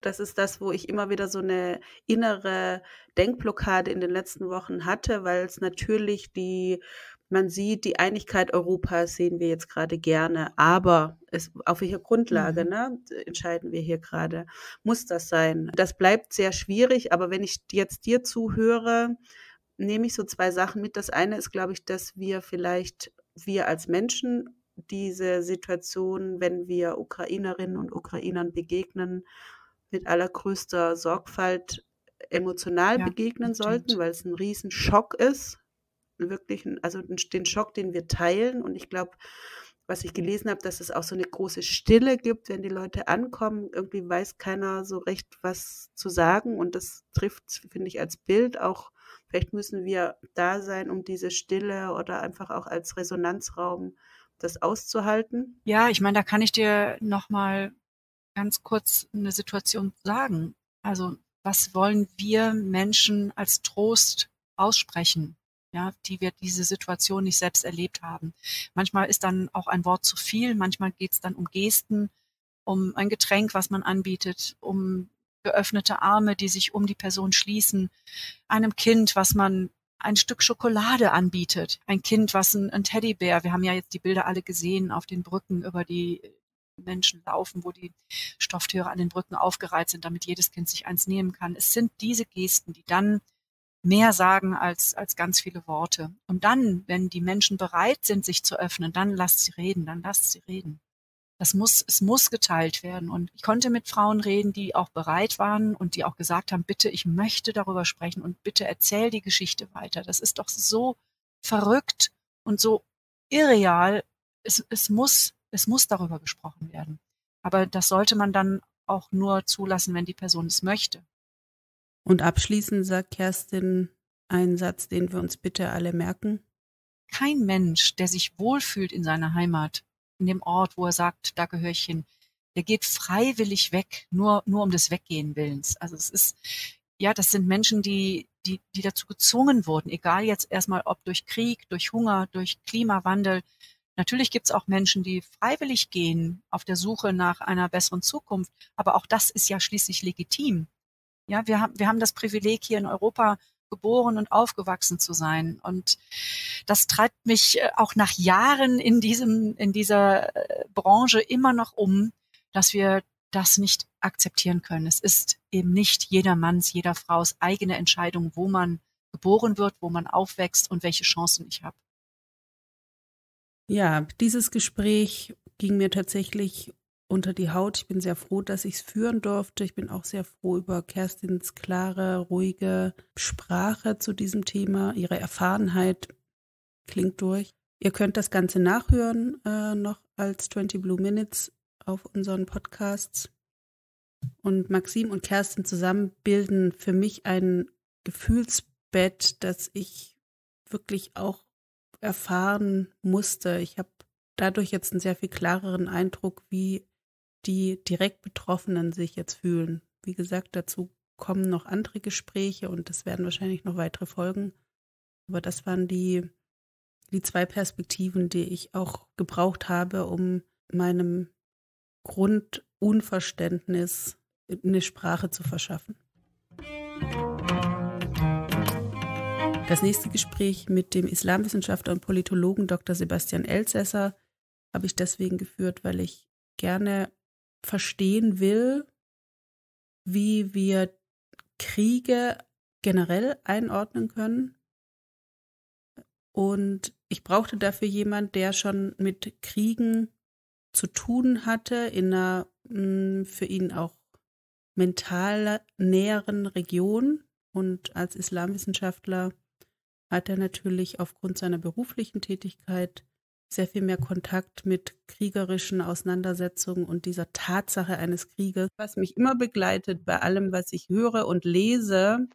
Das ist das, wo ich immer wieder so eine innere Denkblockade in den letzten Wochen hatte, weil es natürlich die, man sieht, die Einigkeit Europas sehen wir jetzt gerade gerne, aber es, auf welcher Grundlage Mhm. ne, entscheiden wir hier gerade? Muss das sein? Das bleibt sehr schwierig, aber wenn ich jetzt dir zuhöre, nehme ich so zwei Sachen mit. Das eine ist, glaube ich, dass wir vielleicht, wir als Menschen, diese Situation, wenn wir Ukrainerinnen und Ukrainern begegnen, mit allergrößter Sorgfalt emotional Ja, begegnen sollten, weil es ein Riesenschock ist. Wirklich, also den Schock, den wir teilen. Und ich glaube, was ich gelesen habe, dass es auch so eine große Stille gibt, wenn die Leute ankommen. Irgendwie weiß keiner so recht, was zu sagen. Und das trifft, finde ich, als Bild auch. Vielleicht müssen wir da sein, um diese Stille oder einfach auch als Resonanzraum das auszuhalten. Ja, ich meine, da kann ich dir noch mal ganz kurz eine Situation sagen. Also, was wollen wir Menschen als Trost aussprechen, ja, die wir diese Situation nicht selbst erlebt haben? Manchmal ist dann auch ein Wort zu viel, manchmal geht es dann um Gesten, um ein Getränk, was man anbietet, um geöffnete Arme, die sich um die Person schließen, einem Kind, was man ein Stück Schokolade anbietet, ein Kind, was ein, ein Teddybär, wir haben ja jetzt die Bilder alle gesehen auf den Brücken, über die Menschen laufen, wo die Stofftiere an den Brücken aufgereiht sind, damit jedes Kind sich eins nehmen kann. Es sind diese Gesten, die dann mehr sagen als, als ganz viele Worte. Und dann, wenn die Menschen bereit sind, sich zu öffnen, dann lasst sie reden, dann lasst sie reden. Das muss, es muss geteilt werden. Und ich konnte mit Frauen reden, die auch bereit waren und die auch gesagt haben, bitte, ich möchte darüber sprechen und bitte erzähl die Geschichte weiter. Das ist doch so verrückt und so irreal. Es, es muss, es muss darüber gesprochen werden. Aber das sollte man dann auch nur zulassen, wenn die Person es möchte. Und abschließend sagt Kerstin einen Satz, den wir uns bitte alle merken. Kein Mensch, der sich wohlfühlt in seiner Heimat, in dem Ort, wo er sagt, da gehöre ich hin, der geht freiwillig weg, nur, nur um des Weggehen willens. Also es ist, ja, das sind Menschen, die, die, die dazu gezwungen wurden, egal jetzt erstmal ob durch Krieg, durch Hunger, durch Klimawandel. Natürlich gibt es auch Menschen, die freiwillig gehen auf der Suche nach einer besseren Zukunft, aber auch das ist ja schließlich legitim. Ja, wir haben, wir haben das Privileg, hier in Europa geboren und aufgewachsen zu sein. Und das treibt mich äh, auch nach Jahren in diesem, in dieser äh, Branche immer noch um, dass wir das nicht akzeptieren können. Es ist eben nicht jedermanns, jeder Frau's eigene Entscheidung, wo man geboren wird, wo man aufwächst und welche Chancen ich habe. Ja, dieses Gespräch ging mir tatsächlich unter die Haut. Ich bin sehr froh, dass ich es führen durfte. Ich bin auch sehr froh über Kerstins klare, ruhige Sprache zu diesem Thema. Ihre Erfahrenheit klingt durch. Ihr könnt das Ganze nachhören, äh, noch als 20 Blue Minutes auf unseren Podcasts. Und Maxim und Kerstin zusammen bilden für mich ein Gefühlsbett, das ich wirklich auch erfahren musste. Ich habe dadurch jetzt einen sehr viel klareren Eindruck, wie die direkt Betroffenen sich jetzt fühlen. Wie gesagt, dazu kommen noch andere Gespräche und es werden wahrscheinlich noch weitere Folgen. Aber das waren die, die zwei Perspektiven, die ich auch gebraucht habe, um meinem Grundunverständnis eine Sprache zu verschaffen. Das nächste Gespräch mit dem Islamwissenschaftler und Politologen Dr. Sebastian Elsässer habe ich deswegen geführt, weil ich gerne verstehen will, wie wir Kriege generell einordnen können. Und ich brauchte dafür jemand, der schon mit Kriegen zu tun hatte, in einer mh, für ihn auch mental näheren Region. Und als Islamwissenschaftler hat er natürlich aufgrund seiner beruflichen Tätigkeit sehr viel mehr Kontakt mit kriegerischen Auseinandersetzungen und dieser Tatsache eines Krieges, was mich immer begleitet bei allem, was ich höre und lese.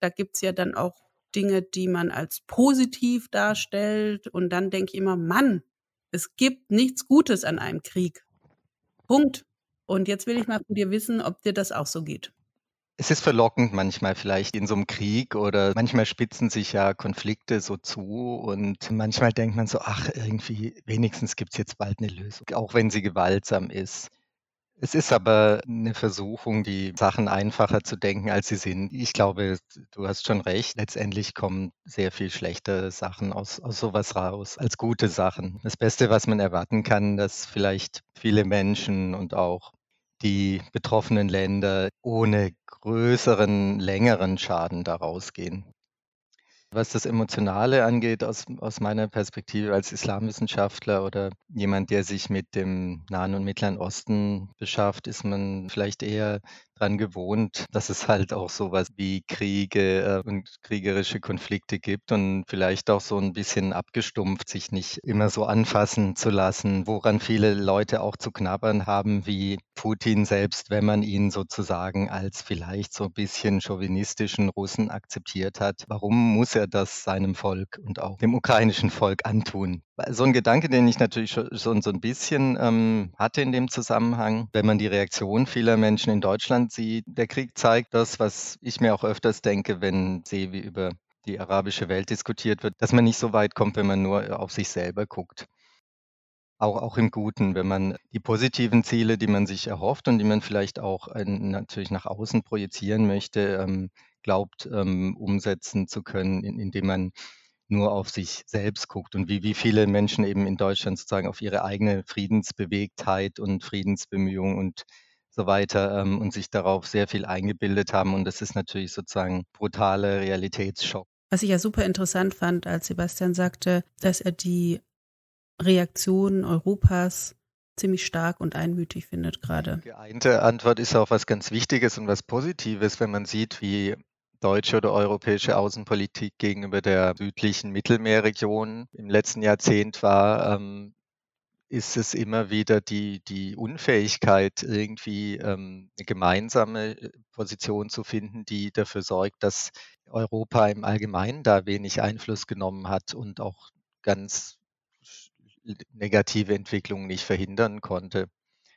Da gibt's ja dann auch Dinge, die man als positiv darstellt. Und dann denke ich immer, Mann, es gibt nichts Gutes an einem Krieg. Punkt. Und jetzt will ich mal von dir wissen, ob dir das auch so geht. Es ist verlockend manchmal vielleicht in so einem Krieg oder manchmal spitzen sich ja Konflikte so zu und manchmal denkt man so, ach, irgendwie, wenigstens gibt es jetzt bald eine Lösung, auch wenn sie gewaltsam ist. Es ist aber eine Versuchung, die Sachen einfacher zu denken, als sie sind. Ich glaube, du hast schon recht. Letztendlich kommen sehr viel schlechte Sachen aus, aus sowas raus als gute Sachen. Das Beste, was man erwarten kann, dass vielleicht viele Menschen und auch die betroffenen Länder ohne größeren, längeren Schaden daraus gehen. Was das Emotionale angeht, aus, aus meiner Perspektive als Islamwissenschaftler oder jemand, der sich mit dem Nahen und Mittleren Osten beschafft, ist man vielleicht eher dran gewohnt, dass es halt auch sowas wie Kriege äh, und kriegerische Konflikte gibt und vielleicht auch so ein bisschen abgestumpft, sich nicht immer so anfassen zu lassen, woran viele Leute auch zu knabbern haben, wie Putin selbst, wenn man ihn sozusagen als vielleicht so ein bisschen chauvinistischen Russen akzeptiert hat. Warum muss er das seinem Volk und auch dem ukrainischen Volk antun? So ein Gedanke, den ich natürlich schon so ein bisschen ähm, hatte in dem Zusammenhang, wenn man die Reaktion vieler Menschen in Deutschland sieht, der Krieg zeigt das, was ich mir auch öfters denke, wenn sehe, wie über die arabische Welt diskutiert wird, dass man nicht so weit kommt, wenn man nur auf sich selber guckt. Auch, auch im Guten, wenn man die positiven Ziele, die man sich erhofft und die man vielleicht auch äh, natürlich nach außen projizieren möchte, ähm, glaubt, ähm, umsetzen zu können, in, indem man nur auf sich selbst guckt und wie, wie viele Menschen eben in Deutschland sozusagen auf ihre eigene Friedensbewegtheit und Friedensbemühungen und so weiter ähm, und sich darauf sehr viel eingebildet haben. Und das ist natürlich sozusagen brutaler Realitätsschock. Was ich ja super interessant fand, als Sebastian sagte, dass er die Reaktion Europas ziemlich stark und einmütig findet gerade. Geeinte Antwort ist auch was ganz Wichtiges und was Positives, wenn man sieht, wie deutsche oder europäische Außenpolitik gegenüber der südlichen Mittelmeerregion im letzten Jahrzehnt war, ähm, ist es immer wieder die, die Unfähigkeit, irgendwie ähm, eine gemeinsame äh, Position zu finden, die dafür sorgt, dass Europa im Allgemeinen da wenig Einfluss genommen hat und auch ganz negative Entwicklungen nicht verhindern konnte.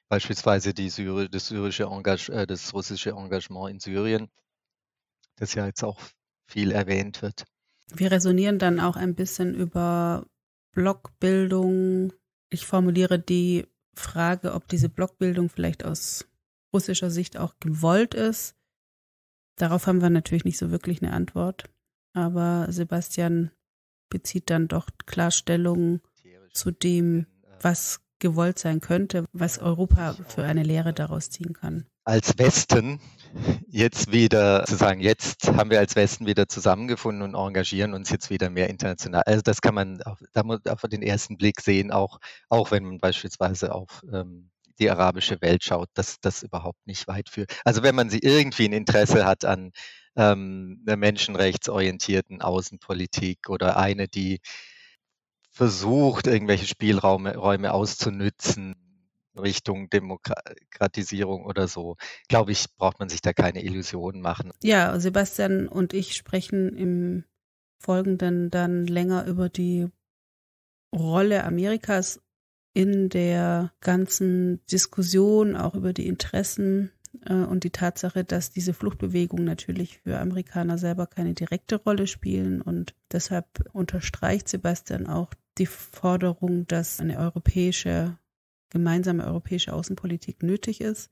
Beispielsweise die Syri das, syrische Engage äh, das russische Engagement in Syrien das ja jetzt auch viel erwähnt wird. Wir resonieren dann auch ein bisschen über Blockbildung. Ich formuliere die Frage, ob diese Blockbildung vielleicht aus russischer Sicht auch gewollt ist. Darauf haben wir natürlich nicht so wirklich eine Antwort. Aber Sebastian bezieht dann doch Klarstellung zu dem, was gewollt sein könnte, was Europa für eine Lehre daraus ziehen kann. Als Westen jetzt wieder zu sagen, jetzt haben wir als Westen wieder zusammengefunden und engagieren uns jetzt wieder mehr international. Also das kann man auf, auf den ersten Blick sehen, auch, auch wenn man beispielsweise auf ähm, die arabische Welt schaut, dass das überhaupt nicht weit führt. Also wenn man sie irgendwie ein Interesse hat an ähm, einer menschenrechtsorientierten Außenpolitik oder eine, die versucht, irgendwelche Spielräume Räume auszunützen, Richtung Demokratisierung oder so, glaube ich, braucht man sich da keine Illusionen machen. Ja, Sebastian und ich sprechen im Folgenden dann länger über die Rolle Amerikas in der ganzen Diskussion, auch über die Interessen äh, und die Tatsache, dass diese Fluchtbewegungen natürlich für Amerikaner selber keine direkte Rolle spielen. Und deshalb unterstreicht Sebastian auch die Forderung, dass eine europäische gemeinsame europäische Außenpolitik nötig ist.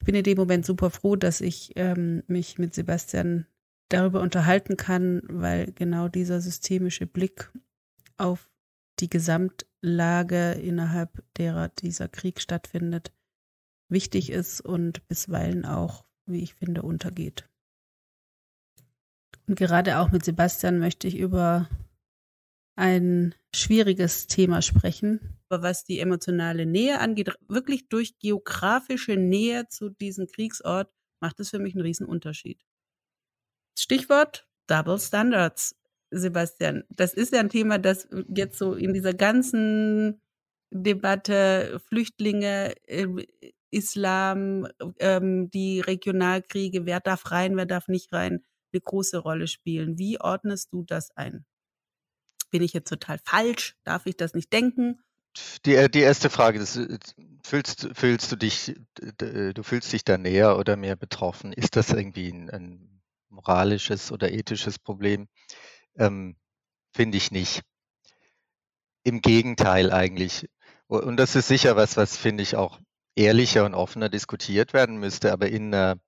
Ich bin in dem Moment super froh, dass ich ähm, mich mit Sebastian darüber unterhalten kann, weil genau dieser systemische Blick auf die Gesamtlage, innerhalb derer dieser Krieg stattfindet, wichtig ist und bisweilen auch, wie ich finde, untergeht. Und gerade auch mit Sebastian möchte ich über ein schwieriges Thema sprechen, was die emotionale Nähe angeht, wirklich durch geografische Nähe zu diesem Kriegsort, macht es für mich einen riesen Unterschied. Stichwort Double Standards, Sebastian. Das ist ja ein Thema, das jetzt so in dieser ganzen Debatte Flüchtlinge, ähm, Islam, ähm, die Regionalkriege, wer darf rein, wer darf nicht rein, eine große Rolle spielen. Wie ordnest du das ein? Bin ich jetzt total falsch? Darf ich das nicht denken? Die, äh, die erste Frage, das, äh, fühlst, fühlst du dich, du fühlst dich da näher oder mehr betroffen? Ist das irgendwie ein, ein moralisches oder ethisches Problem? Ähm, Finde ich nicht. Im Gegenteil eigentlich. Und das ist sicher was, was finde ich auch ehrlicher und offener diskutiert werden müsste. Aber in einer,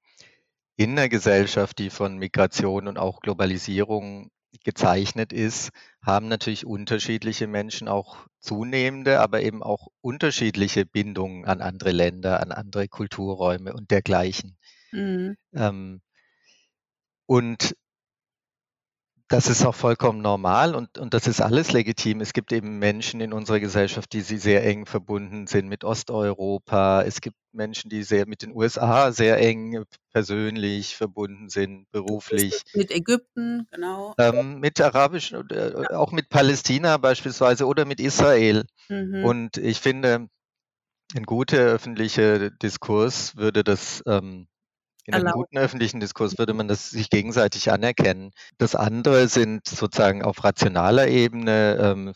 in einer Gesellschaft, die von Migration und auch Globalisierung gezeichnet ist, haben natürlich unterschiedliche Menschen auch zunehmende, aber eben auch unterschiedliche Bindungen an andere Länder, an andere Kulturräume und dergleichen. Mhm. Ähm, und das ist auch vollkommen normal und, und das ist alles legitim. Es gibt eben Menschen in unserer Gesellschaft, die sie sehr eng verbunden sind mit Osteuropa. Es gibt Menschen, die sehr mit den USA sehr eng persönlich verbunden sind, beruflich. Mit Ägypten, genau. Ähm, mit arabischen, äh, auch mit Palästina beispielsweise oder mit Israel. Mhm. Und ich finde, ein guter öffentlicher Diskurs würde das ähm, in einem guten öffentlichen Diskurs würde man das sich gegenseitig anerkennen. Das andere sind sozusagen auf rationaler Ebene ähm,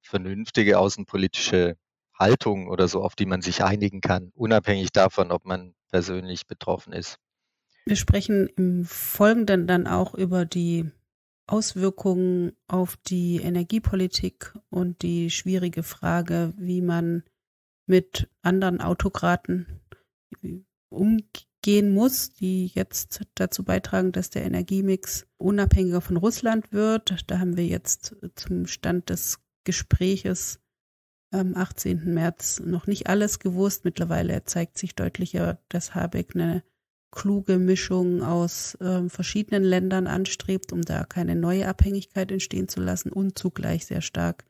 vernünftige außenpolitische Haltungen oder so, auf die man sich einigen kann, unabhängig davon, ob man persönlich betroffen ist. Wir sprechen im Folgenden dann auch über die Auswirkungen auf die Energiepolitik und die schwierige Frage, wie man mit anderen Autokraten umgeht gehen muss, die jetzt dazu beitragen, dass der Energiemix unabhängiger von Russland wird. Da haben wir jetzt zum Stand des Gespräches am 18. März noch nicht alles gewusst. Mittlerweile zeigt sich deutlicher, dass Habeck eine kluge Mischung aus äh, verschiedenen Ländern anstrebt, um da keine neue Abhängigkeit entstehen zu lassen und zugleich sehr stark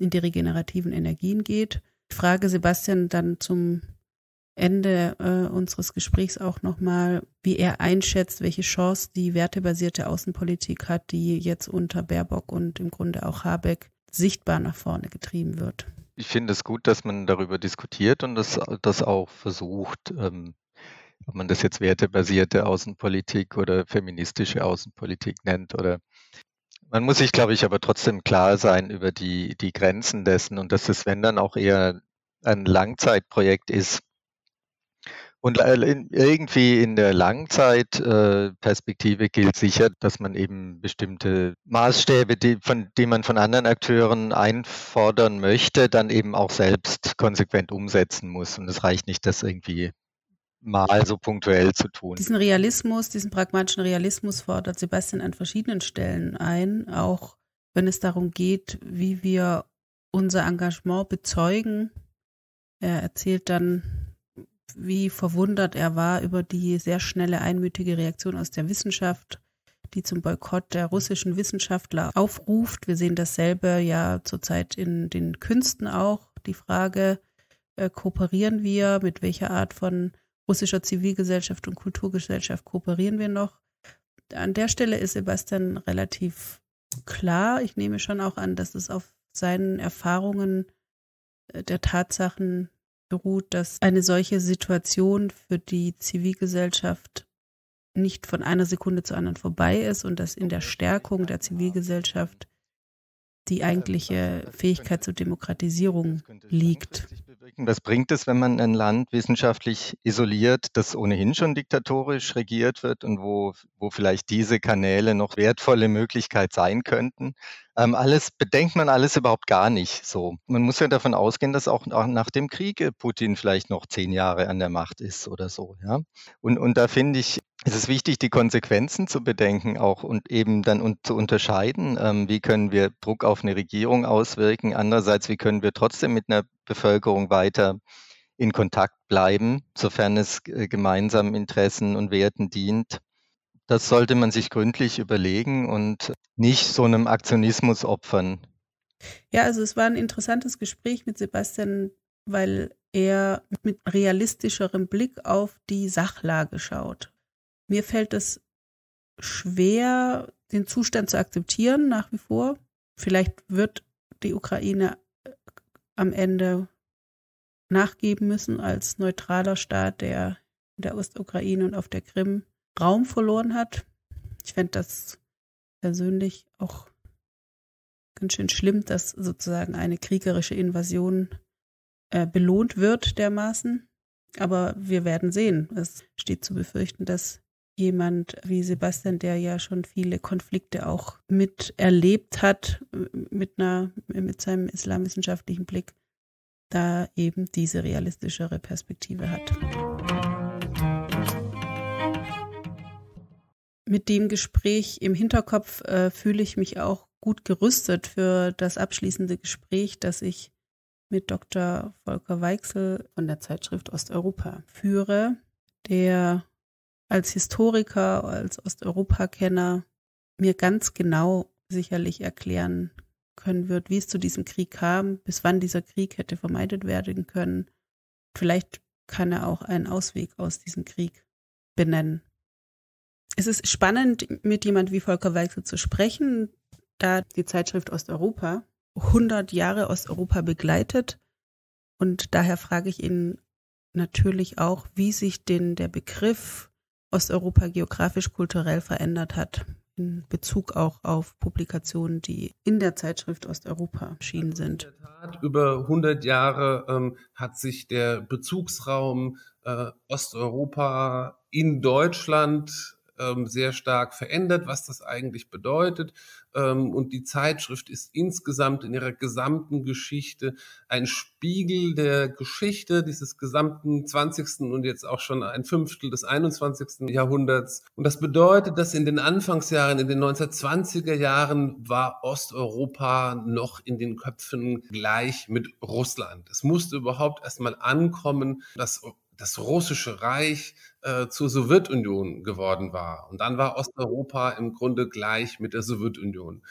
in die regenerativen Energien geht. Ich frage Sebastian dann zum Ende äh, unseres Gesprächs auch nochmal, wie er einschätzt, welche Chance die wertebasierte Außenpolitik hat, die jetzt unter Baerbock und im Grunde auch Habeck sichtbar nach vorne getrieben wird. Ich finde es gut, dass man darüber diskutiert und das, das auch versucht, ähm, ob man das jetzt wertebasierte Außenpolitik oder feministische Außenpolitik nennt oder man muss sich, glaube ich, aber trotzdem klar sein über die, die Grenzen dessen und dass es, wenn dann auch eher ein Langzeitprojekt ist, und irgendwie in der Langzeitperspektive gilt sicher, dass man eben bestimmte Maßstäbe, die, von, die man von anderen Akteuren einfordern möchte, dann eben auch selbst konsequent umsetzen muss. Und es reicht nicht, das irgendwie mal so punktuell zu tun. Diesen Realismus, diesen pragmatischen Realismus fordert Sebastian an verschiedenen Stellen ein, auch wenn es darum geht, wie wir unser Engagement bezeugen. Er erzählt dann wie verwundert er war über die sehr schnelle einmütige Reaktion aus der Wissenschaft, die zum Boykott der russischen Wissenschaftler aufruft. Wir sehen dasselbe ja zurzeit in den Künsten auch. Die Frage, äh, kooperieren wir, mit welcher Art von russischer Zivilgesellschaft und Kulturgesellschaft kooperieren wir noch? An der Stelle ist Sebastian relativ klar. Ich nehme schon auch an, dass es auf seinen Erfahrungen äh, der Tatsachen beruht, dass eine solche Situation für die Zivilgesellschaft nicht von einer Sekunde zur anderen vorbei ist und dass in der Stärkung der Zivilgesellschaft die eigentliche Fähigkeit zur Demokratisierung liegt. Was bringt es, wenn man ein Land wissenschaftlich isoliert, das ohnehin schon diktatorisch regiert wird und wo, wo vielleicht diese Kanäle noch wertvolle Möglichkeit sein könnten? Ähm, alles bedenkt man alles überhaupt gar nicht so. Man muss ja davon ausgehen, dass auch nach dem Krieg Putin vielleicht noch zehn Jahre an der Macht ist oder so. Ja? Und, und da finde ich, es ist wichtig, die Konsequenzen zu bedenken auch und eben dann und zu unterscheiden, ähm, wie können wir Druck auf eine Regierung auswirken. Andererseits, wie können wir trotzdem mit einer Bevölkerung weiter in Kontakt bleiben, sofern es äh, gemeinsamen Interessen und Werten dient. Das sollte man sich gründlich überlegen und nicht so einem Aktionismus opfern. Ja, also es war ein interessantes Gespräch mit Sebastian, weil er mit realistischerem Blick auf die Sachlage schaut. Mir fällt es schwer, den Zustand zu akzeptieren nach wie vor. Vielleicht wird die Ukraine äh, am Ende nachgeben müssen als neutraler Staat, der in der Ostukraine und auf der Krim Raum verloren hat. Ich fände das persönlich auch ganz schön schlimm, dass sozusagen eine kriegerische Invasion äh, belohnt wird dermaßen. Aber wir werden sehen. Es steht zu befürchten, dass jemand wie Sebastian, der ja schon viele Konflikte auch miterlebt hat, mit einer, mit seinem islamwissenschaftlichen Blick, da eben diese realistischere Perspektive hat. Mit dem Gespräch im Hinterkopf äh, fühle ich mich auch gut gerüstet für das abschließende Gespräch, das ich mit Dr. Volker Weichsel von der Zeitschrift Osteuropa führe, der als Historiker, als Osteuropa-Kenner mir ganz genau sicherlich erklären können wird, wie es zu diesem Krieg kam, bis wann dieser Krieg hätte vermeidet werden können. Vielleicht kann er auch einen Ausweg aus diesem Krieg benennen. Es ist spannend, mit jemand wie Volker Weichsel zu sprechen, da die Zeitschrift Osteuropa 100 Jahre Osteuropa begleitet. Und daher frage ich ihn natürlich auch, wie sich denn der Begriff Osteuropa geografisch kulturell verändert hat in Bezug auch auf Publikationen, die in der Zeitschrift Osteuropa erschienen sind. In der Tat, über 100 Jahre ähm, hat sich der Bezugsraum äh, Osteuropa in Deutschland ähm, sehr stark verändert, was das eigentlich bedeutet. Ähm, und die Zeitschrift ist insgesamt in ihrer gesamten Geschichte ein Spiegel der Geschichte dieses gesamten 20. und jetzt auch schon ein Fünftel des 21. Jahrhunderts. Und das bedeutet, dass in den Anfangsjahren, in den 1920er Jahren war Osteuropa noch in den Köpfen gleich mit Russland. Es musste überhaupt erstmal ankommen, dass das russische Reich äh, zur Sowjetunion geworden war. Und dann war Osteuropa im Grunde gleich mit der Sowjetunion.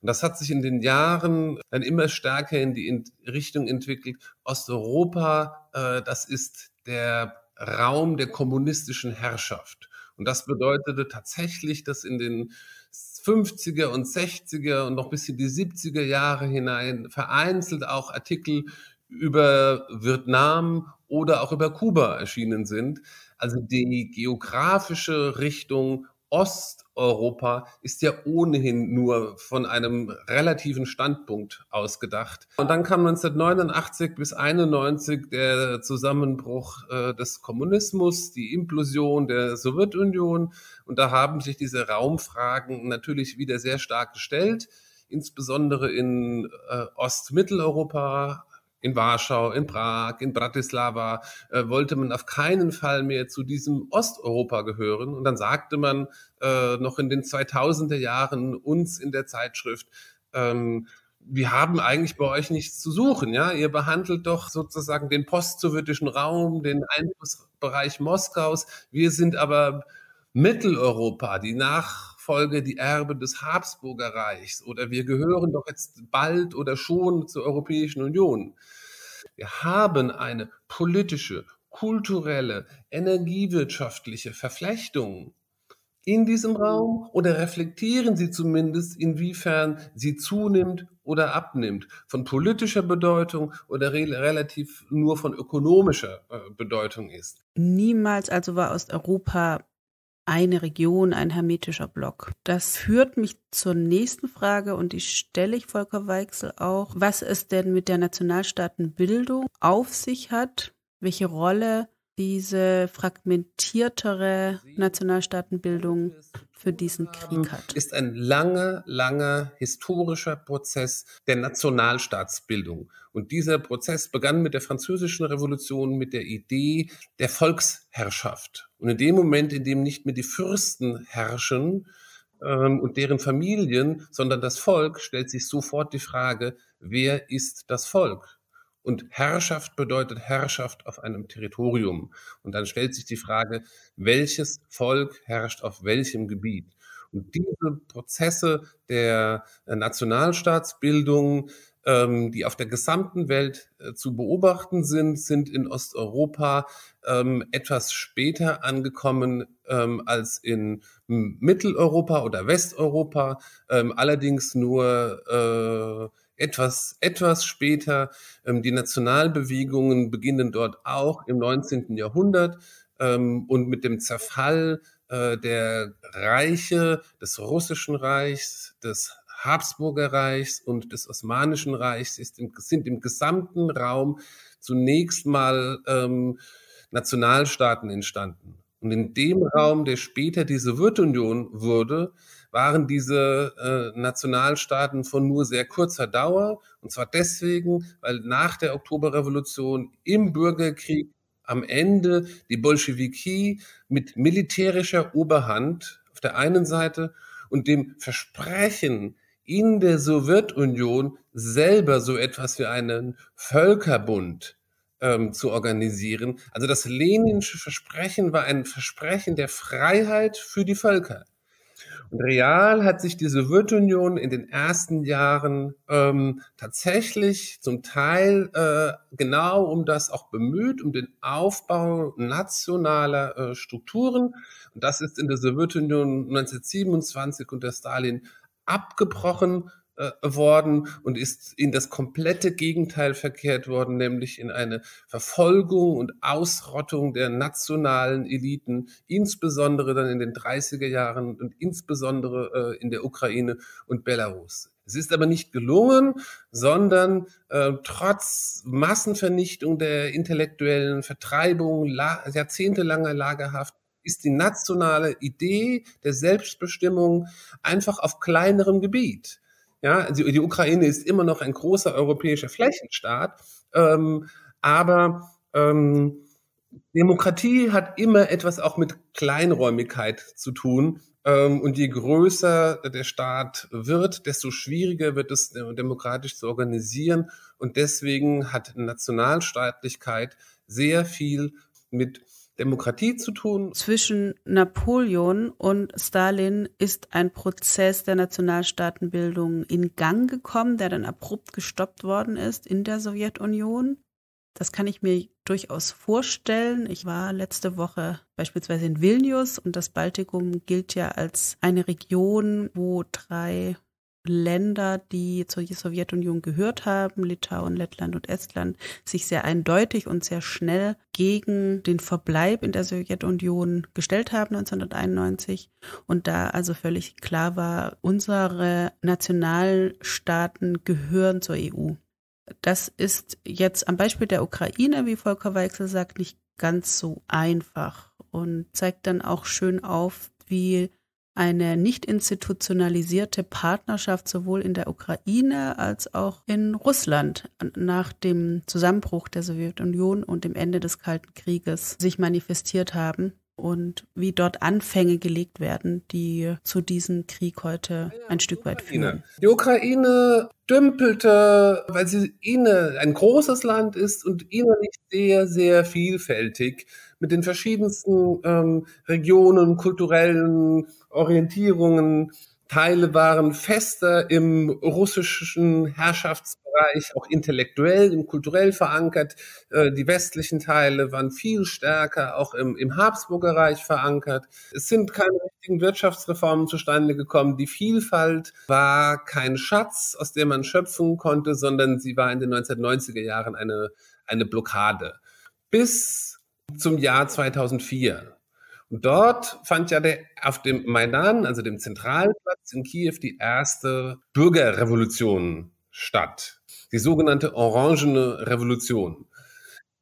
Und das hat sich in den Jahren dann immer stärker in die Richtung entwickelt. Osteuropa, äh, das ist der Raum der kommunistischen Herrschaft. Und das bedeutete tatsächlich, dass in den 50er und 60er und noch bis in die 70er Jahre hinein vereinzelt auch Artikel über Vietnam oder auch über Kuba erschienen sind. Also die geografische Richtung Osteuropa ist ja ohnehin nur von einem relativen Standpunkt ausgedacht. Und dann kam 1989 bis 91 der Zusammenbruch äh, des Kommunismus, die Implosion der Sowjetunion. Und da haben sich diese Raumfragen natürlich wieder sehr stark gestellt, insbesondere in äh, Ostmitteleuropa, in Warschau, in Prag, in Bratislava, äh, wollte man auf keinen Fall mehr zu diesem Osteuropa gehören. Und dann sagte man äh, noch in den 2000er Jahren uns in der Zeitschrift, ähm, wir haben eigentlich bei euch nichts zu suchen, ja. Ihr behandelt doch sozusagen den postsowjetischen Raum, den Einflussbereich Moskaus. Wir sind aber Mitteleuropa, die nach Nachfolge die Erbe des Habsburger Reichs oder wir gehören doch jetzt bald oder schon zur Europäischen Union. Wir haben eine politische, kulturelle, energiewirtschaftliche Verflechtung in diesem Raum oder reflektieren Sie zumindest, inwiefern sie zunimmt oder abnimmt, von politischer Bedeutung oder re relativ nur von ökonomischer äh, Bedeutung ist. Niemals also war Osteuropa eine Region, ein hermetischer Block. Das führt mich zur nächsten Frage und die stelle ich Volker Weichsel auch, was es denn mit der Nationalstaatenbildung auf sich hat, welche Rolle diese fragmentiertere Nationalstaatenbildung für diesen Krieg hat. Ist ein langer, langer historischer Prozess der Nationalstaatsbildung. Und dieser Prozess begann mit der Französischen Revolution, mit der Idee der Volksherrschaft. Und in dem Moment, in dem nicht mehr die Fürsten herrschen ähm, und deren Familien, sondern das Volk, stellt sich sofort die Frage, wer ist das Volk? Und Herrschaft bedeutet Herrschaft auf einem Territorium. Und dann stellt sich die Frage, welches Volk herrscht auf welchem Gebiet? Und diese Prozesse der Nationalstaatsbildung, ähm, die auf der gesamten Welt äh, zu beobachten sind, sind in Osteuropa ähm, etwas später angekommen ähm, als in Mitteleuropa oder Westeuropa, allerdings nur äh, etwas, etwas später. Ähm, die Nationalbewegungen beginnen dort auch im 19. Jahrhundert ähm, und mit dem Zerfall äh, der Reiche des Russischen Reichs, des Habsburger Reichs und des Osmanischen Reichs ist im, sind im gesamten Raum zunächst mal ähm, Nationalstaaten entstanden. Und in dem Raum, der später die Sowjetunion wurde, waren diese äh, Nationalstaaten von nur sehr kurzer Dauer. Und zwar deswegen, weil nach der Oktoberrevolution im Bürgerkrieg am Ende die Bolschewiki mit militärischer Oberhand auf der einen Seite und dem Versprechen, in der Sowjetunion selber so etwas wie einen Völkerbund ähm, zu organisieren. Also das Leninsche Versprechen war ein Versprechen der Freiheit für die Völker. Und real hat sich die Sowjetunion in den ersten Jahren ähm, tatsächlich zum Teil äh, genau um das auch bemüht, um den Aufbau nationaler äh, Strukturen. Und das ist in der Sowjetunion 1927 unter Stalin abgebrochen äh, worden und ist in das komplette Gegenteil verkehrt worden, nämlich in eine Verfolgung und Ausrottung der nationalen Eliten, insbesondere dann in den 30er Jahren und insbesondere äh, in der Ukraine und Belarus. Es ist aber nicht gelungen, sondern äh, trotz Massenvernichtung der intellektuellen Vertreibung, la jahrzehntelanger Lagerhaft, ist die nationale Idee der Selbstbestimmung einfach auf kleinerem Gebiet. Ja, also die Ukraine ist immer noch ein großer europäischer Flächenstaat, ähm, aber ähm, Demokratie hat immer etwas auch mit Kleinräumigkeit zu tun. Ähm, und je größer der Staat wird, desto schwieriger wird es äh, demokratisch zu organisieren. Und deswegen hat Nationalstaatlichkeit sehr viel mit Demokratie zu tun. Zwischen Napoleon und Stalin ist ein Prozess der Nationalstaatenbildung in Gang gekommen, der dann abrupt gestoppt worden ist in der Sowjetunion. Das kann ich mir durchaus vorstellen. Ich war letzte Woche beispielsweise in Vilnius und das Baltikum gilt ja als eine Region, wo drei Länder, die zur Sowjetunion gehört haben, Litauen, Lettland und Estland, sich sehr eindeutig und sehr schnell gegen den Verbleib in der Sowjetunion gestellt haben 1991 und da also völlig klar war, unsere Nationalstaaten gehören zur EU. Das ist jetzt am Beispiel der Ukraine, wie Volker Weichsel sagt, nicht ganz so einfach und zeigt dann auch schön auf, wie eine nicht institutionalisierte Partnerschaft sowohl in der Ukraine als auch in Russland nach dem Zusammenbruch der Sowjetunion und dem Ende des Kalten Krieges sich manifestiert haben und wie dort Anfänge gelegt werden, die zu diesem Krieg heute ein Stück weit führen. Die Ukraine dümpelte, weil sie ein großes Land ist und innerlich sehr, sehr vielfältig mit den verschiedensten ähm, Regionen, kulturellen Orientierungen. Teile waren fester im russischen Herrschaftsbereich, auch intellektuell und kulturell verankert. Äh, die westlichen Teile waren viel stärker auch im, im Habsburger Reich verankert. Es sind keine richtigen Wirtschaftsreformen zustande gekommen. Die Vielfalt war kein Schatz, aus dem man schöpfen konnte, sondern sie war in den 1990er Jahren eine, eine Blockade. Bis zum Jahr 2004. Und dort fand ja der, auf dem Maidan, also dem Zentralplatz in Kiew, die erste Bürgerrevolution statt. Die sogenannte Orangene Revolution.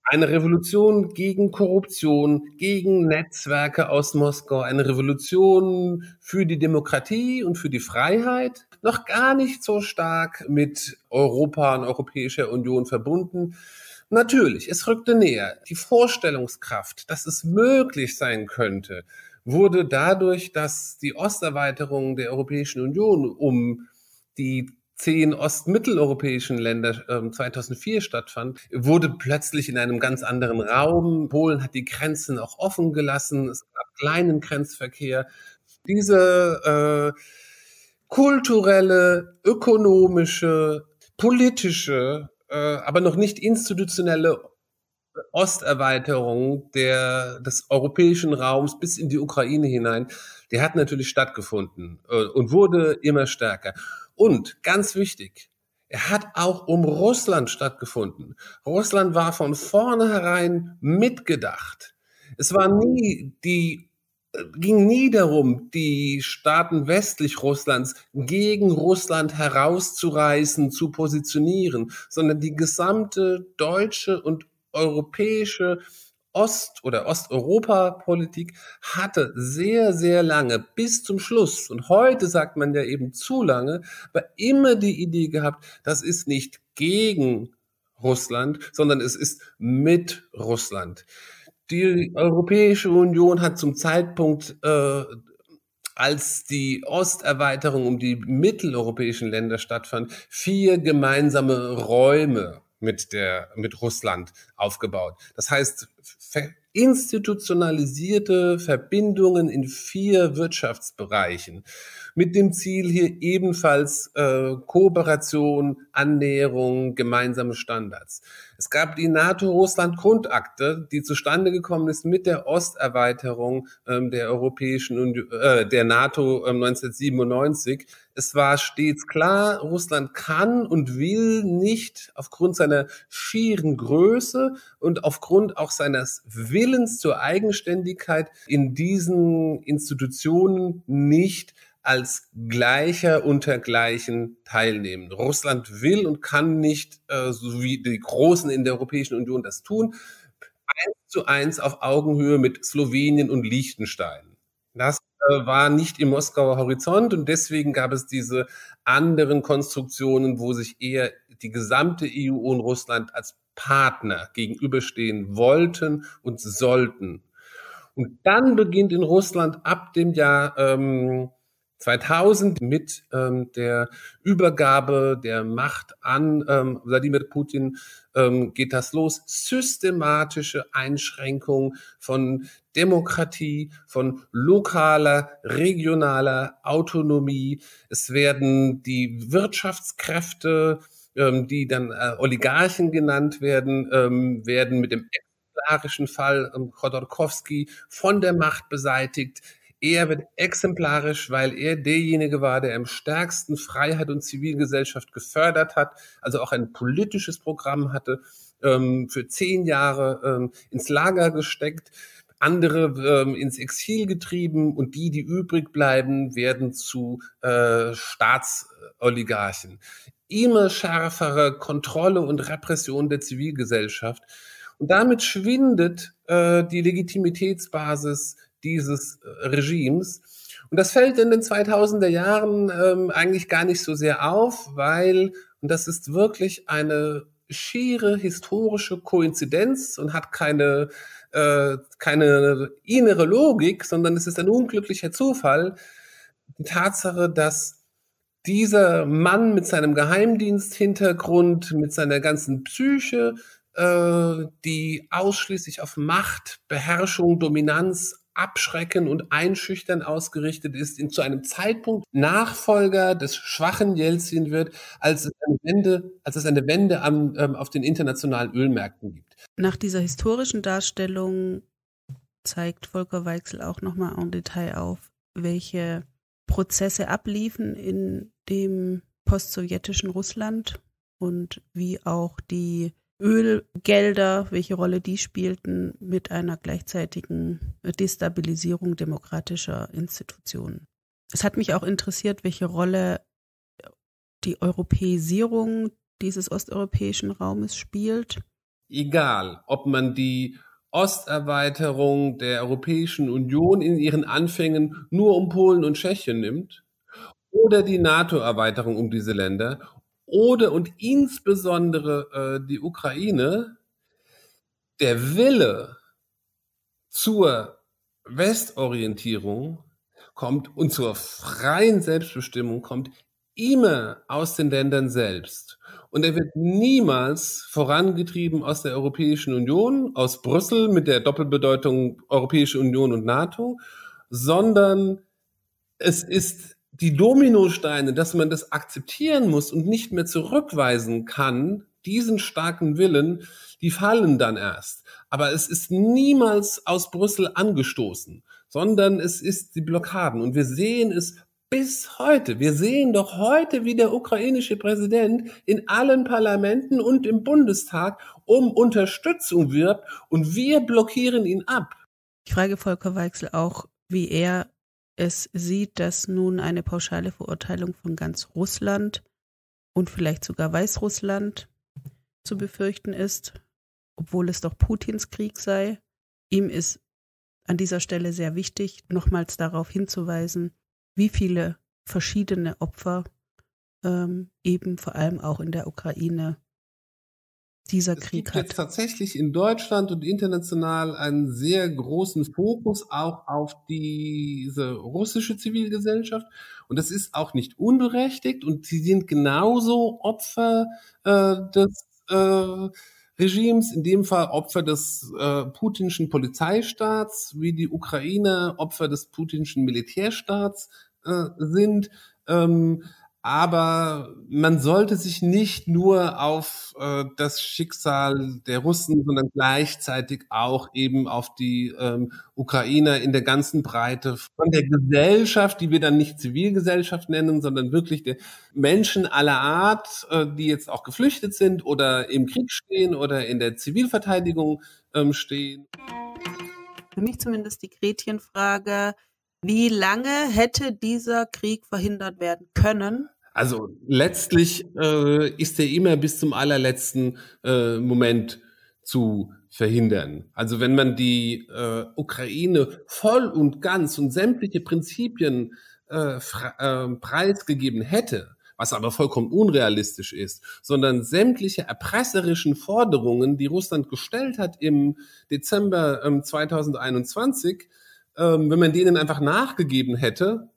Eine Revolution gegen Korruption, gegen Netzwerke aus Moskau, eine Revolution für die Demokratie und für die Freiheit, noch gar nicht so stark mit Europa und Europäischer Union verbunden, Natürlich, es rückte näher. Die Vorstellungskraft, dass es möglich sein könnte, wurde dadurch, dass die Osterweiterung der Europäischen Union um die zehn ostmitteleuropäischen Länder äh, 2004 stattfand, wurde plötzlich in einem ganz anderen Raum. Polen hat die Grenzen auch offen gelassen. Es gab kleinen Grenzverkehr. Diese äh, kulturelle, ökonomische, politische aber noch nicht institutionelle Osterweiterung der, des europäischen Raums bis in die Ukraine hinein, die hat natürlich stattgefunden äh, und wurde immer stärker. Und ganz wichtig, er hat auch um Russland stattgefunden. Russland war von vornherein mitgedacht. Es war nie die ging nie darum, die Staaten westlich Russlands gegen Russland herauszureißen, zu positionieren, sondern die gesamte deutsche und europäische Ost- oder Osteuropa-Politik hatte sehr, sehr lange bis zum Schluss, und heute sagt man ja eben zu lange, aber immer die Idee gehabt, das ist nicht gegen Russland, sondern es ist mit Russland. Die Europäische Union hat zum Zeitpunkt, äh, als die Osterweiterung um die mitteleuropäischen Länder stattfand, vier gemeinsame Räume mit der, mit Russland aufgebaut. Das heißt, institutionalisierte Verbindungen in vier Wirtschaftsbereichen mit dem Ziel hier ebenfalls äh, Kooperation, Annäherung, gemeinsame Standards. Es gab die NATO-Russland-Grundakte, die zustande gekommen ist mit der Osterweiterung ähm, der Europäischen Union, äh, der NATO ähm, 1997. Es war stets klar, Russland kann und will nicht aufgrund seiner schieren Größe und aufgrund auch seines Willens zur Eigenständigkeit in diesen Institutionen nicht als Gleicher unter Gleichen teilnehmen. Russland will und kann nicht, äh, so wie die Großen in der Europäischen Union das tun, eins zu eins auf Augenhöhe mit Slowenien und Liechtenstein. Das äh, war nicht im Moskauer Horizont und deswegen gab es diese anderen Konstruktionen, wo sich eher die gesamte EU und Russland als Partner gegenüberstehen wollten und sollten. Und dann beginnt in Russland ab dem Jahr ähm, 2000 mit ähm, der Übergabe der Macht an ähm, Wladimir Putin ähm, geht das los. Systematische Einschränkung von Demokratie, von lokaler, regionaler Autonomie. Es werden die Wirtschaftskräfte, ähm, die dann äh, Oligarchen genannt werden, ähm, werden mit dem exemplarischen Fall ähm, Khodorkovsky von der Macht beseitigt. Er wird exemplarisch, weil er derjenige war, der am stärksten Freiheit und Zivilgesellschaft gefördert hat, also auch ein politisches Programm hatte, ähm, für zehn Jahre ähm, ins Lager gesteckt, andere ähm, ins Exil getrieben und die, die übrig bleiben, werden zu äh, Staatsoligarchen. Immer schärfere Kontrolle und Repression der Zivilgesellschaft. Und damit schwindet äh, die Legitimitätsbasis dieses äh, Regimes. Und das fällt in den 2000er Jahren ähm, eigentlich gar nicht so sehr auf, weil, und das ist wirklich eine schiere historische Koinzidenz und hat keine, äh, keine innere Logik, sondern es ist ein unglücklicher Zufall, die Tatsache, dass dieser Mann mit seinem Geheimdiensthintergrund, mit seiner ganzen Psyche, äh, die ausschließlich auf Macht, Beherrschung, Dominanz abschrecken und einschüchtern ausgerichtet ist, in zu einem Zeitpunkt Nachfolger des schwachen Jelzin wird, als es eine Wende, als es eine Wende am, ähm, auf den internationalen Ölmärkten gibt. Nach dieser historischen Darstellung zeigt Volker Weichsel auch nochmal en Detail auf, welche Prozesse abliefen in dem postsowjetischen Russland und wie auch die Ölgelder, welche Rolle die spielten, mit einer gleichzeitigen Destabilisierung demokratischer Institutionen. Es hat mich auch interessiert, welche Rolle die Europäisierung dieses osteuropäischen Raumes spielt. Egal, ob man die Osterweiterung der Europäischen Union in ihren Anfängen nur um Polen und Tschechien nimmt oder die NATO-Erweiterung um diese Länder oder und insbesondere äh, die Ukraine, der Wille zur Westorientierung kommt und zur freien Selbstbestimmung kommt immer aus den Ländern selbst. Und er wird niemals vorangetrieben aus der Europäischen Union, aus Brüssel mit der Doppelbedeutung Europäische Union und NATO, sondern es ist die Dominosteine, dass man das akzeptieren muss und nicht mehr zurückweisen kann, diesen starken Willen, die fallen dann erst. Aber es ist niemals aus Brüssel angestoßen, sondern es ist die Blockaden. Und wir sehen es bis heute. Wir sehen doch heute, wie der ukrainische Präsident in allen Parlamenten und im Bundestag um Unterstützung wirbt und wir blockieren ihn ab. Ich frage Volker Weichsel auch, wie er es sieht, dass nun eine pauschale Verurteilung von ganz Russland und vielleicht sogar Weißrussland zu befürchten ist, obwohl es doch Putins Krieg sei. ihm ist an dieser Stelle sehr wichtig, nochmals darauf hinzuweisen, wie viele verschiedene Opfer ähm, eben vor allem auch in der Ukraine dieser es Krieg gibt hat. jetzt tatsächlich in Deutschland und international einen sehr großen Fokus auch auf diese russische Zivilgesellschaft. Und das ist auch nicht unberechtigt. Und sie sind genauso Opfer äh, des äh, Regimes, in dem Fall Opfer des äh, putinschen Polizeistaats, wie die Ukrainer Opfer des putinschen Militärstaats äh, sind. Ähm, aber man sollte sich nicht nur auf äh, das Schicksal der Russen, sondern gleichzeitig auch eben auf die ähm, Ukrainer in der ganzen Breite von der Gesellschaft, die wir dann nicht Zivilgesellschaft nennen, sondern wirklich der Menschen aller Art, äh, die jetzt auch geflüchtet sind oder im Krieg stehen oder in der Zivilverteidigung ähm, stehen. Für mich zumindest die Gretchenfrage, wie lange hätte dieser Krieg verhindert werden können? Also letztlich äh, ist er immer bis zum allerletzten äh, Moment zu verhindern. Also wenn man die äh, Ukraine voll und ganz und sämtliche Prinzipien äh, äh, preisgegeben hätte, was aber vollkommen unrealistisch ist, sondern sämtliche erpresserischen Forderungen, die Russland gestellt hat im Dezember ähm, 2021, ähm, wenn man denen einfach nachgegeben hätte,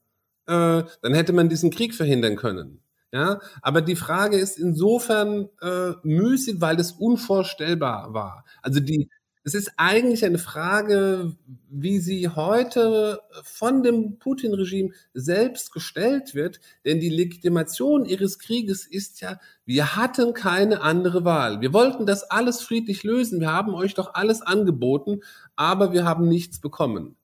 äh, dann hätte man diesen Krieg verhindern können. Ja, aber die Frage ist insofern äh, müßig, weil es unvorstellbar war. Also die, es ist eigentlich eine Frage, wie sie heute von dem Putin-Regime selbst gestellt wird, denn die Legitimation ihres Krieges ist ja, wir hatten keine andere Wahl. Wir wollten das alles friedlich lösen. Wir haben euch doch alles angeboten, aber wir haben nichts bekommen.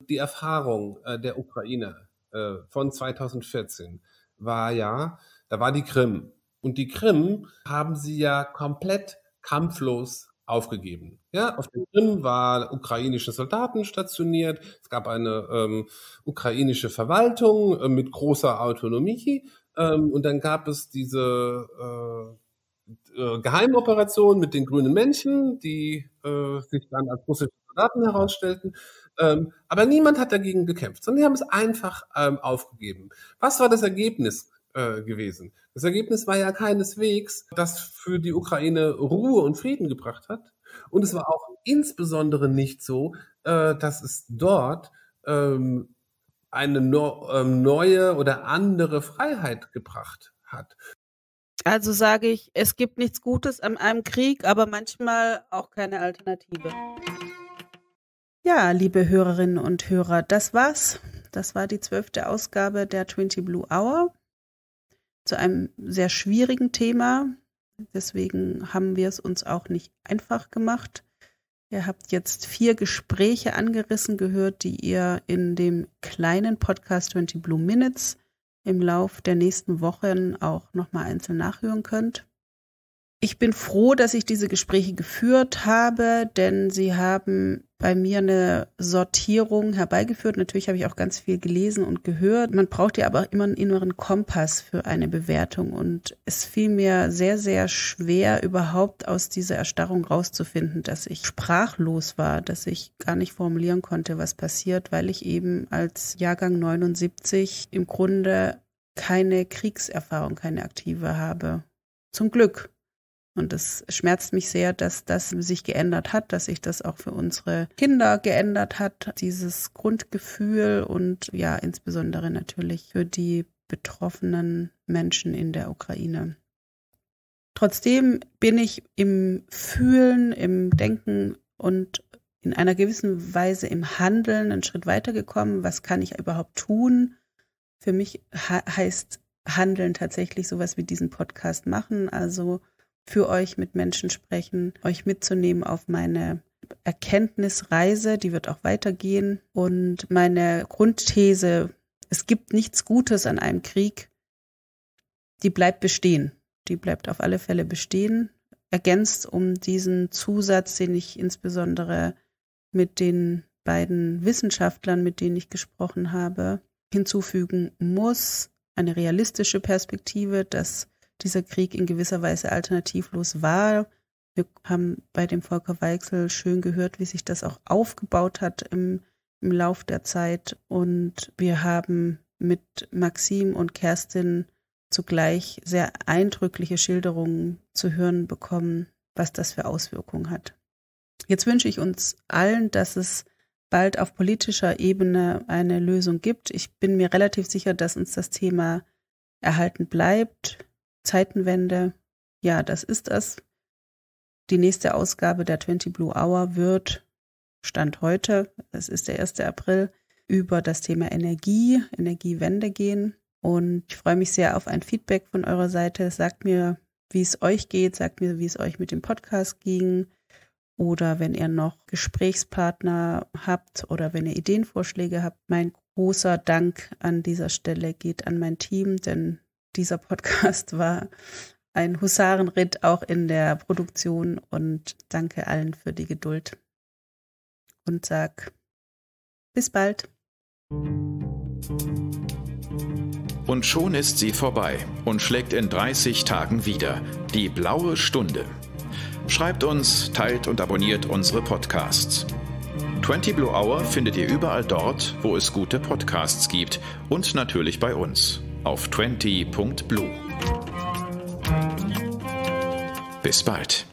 Die Erfahrung äh, der Ukrainer äh, von 2014 war ja, da war die Krim. Und die Krim haben sie ja komplett kampflos aufgegeben. Ja, auf der Krim waren ukrainische Soldaten stationiert. Es gab eine ähm, ukrainische Verwaltung äh, mit großer Autonomie. Ähm, und dann gab es diese äh, äh, Geheimoperation mit den grünen Männchen, die äh, sich dann als russische Soldaten herausstellten. Ähm, aber niemand hat dagegen gekämpft, sondern die haben es einfach ähm, aufgegeben. Was war das Ergebnis äh, gewesen? Das Ergebnis war ja keineswegs, das für die Ukraine Ruhe und Frieden gebracht hat. Und es war auch insbesondere nicht so, äh, dass es dort ähm, eine no ähm, neue oder andere Freiheit gebracht hat. Also sage ich, es gibt nichts Gutes an einem Krieg, aber manchmal auch keine Alternative. Ja, liebe Hörerinnen und Hörer, das war's. Das war die zwölfte Ausgabe der Twenty Blue Hour zu einem sehr schwierigen Thema. Deswegen haben wir es uns auch nicht einfach gemacht. Ihr habt jetzt vier Gespräche angerissen gehört, die ihr in dem kleinen Podcast 20 Blue Minutes im Lauf der nächsten Wochen auch nochmal einzeln nachhören könnt. Ich bin froh, dass ich diese Gespräche geführt habe, denn sie haben bei mir eine Sortierung herbeigeführt. Natürlich habe ich auch ganz viel gelesen und gehört. Man braucht ja aber auch immer einen inneren Kompass für eine Bewertung. Und es fiel mir sehr, sehr schwer, überhaupt aus dieser Erstarrung rauszufinden, dass ich sprachlos war, dass ich gar nicht formulieren konnte, was passiert, weil ich eben als Jahrgang 79 im Grunde keine Kriegserfahrung, keine aktive habe. Zum Glück. Und es schmerzt mich sehr, dass das sich geändert hat, dass sich das auch für unsere Kinder geändert hat, dieses Grundgefühl und ja, insbesondere natürlich für die betroffenen Menschen in der Ukraine. Trotzdem bin ich im Fühlen, im Denken und in einer gewissen Weise im Handeln einen Schritt weitergekommen. Was kann ich überhaupt tun? Für mich heißt Handeln tatsächlich sowas wie diesen Podcast machen, also für euch mit Menschen sprechen, euch mitzunehmen auf meine Erkenntnisreise, die wird auch weitergehen. Und meine Grundthese, es gibt nichts Gutes an einem Krieg, die bleibt bestehen. Die bleibt auf alle Fälle bestehen, ergänzt um diesen Zusatz, den ich insbesondere mit den beiden Wissenschaftlern, mit denen ich gesprochen habe, hinzufügen muss, eine realistische Perspektive, dass dieser Krieg in gewisser Weise alternativlos war, Wir haben bei dem Volker Weichsel schön gehört, wie sich das auch aufgebaut hat im, im Lauf der Zeit. Und wir haben mit Maxim und Kerstin zugleich sehr eindrückliche Schilderungen zu hören bekommen, was das für Auswirkungen hat. Jetzt wünsche ich uns allen, dass es bald auf politischer Ebene eine Lösung gibt. Ich bin mir relativ sicher, dass uns das Thema erhalten bleibt. Zeitenwende, ja, das ist es. Die nächste Ausgabe der 20 Blue Hour wird, Stand heute, es ist der 1. April, über das Thema Energie, Energiewende gehen. Und ich freue mich sehr auf ein Feedback von eurer Seite. Sagt mir, wie es euch geht, sagt mir, wie es euch mit dem Podcast ging. Oder wenn ihr noch Gesprächspartner habt oder wenn ihr Ideenvorschläge habt. Mein großer Dank an dieser Stelle geht an mein Team, denn dieser Podcast war ein Husarenritt auch in der Produktion und danke allen für die Geduld und sag bis bald. Und schon ist sie vorbei und schlägt in 30 Tagen wieder. Die blaue Stunde. Schreibt uns, teilt und abonniert unsere Podcasts. 20 Blue Hour findet ihr überall dort, wo es gute Podcasts gibt und natürlich bei uns auf 20.blue. Bis bald.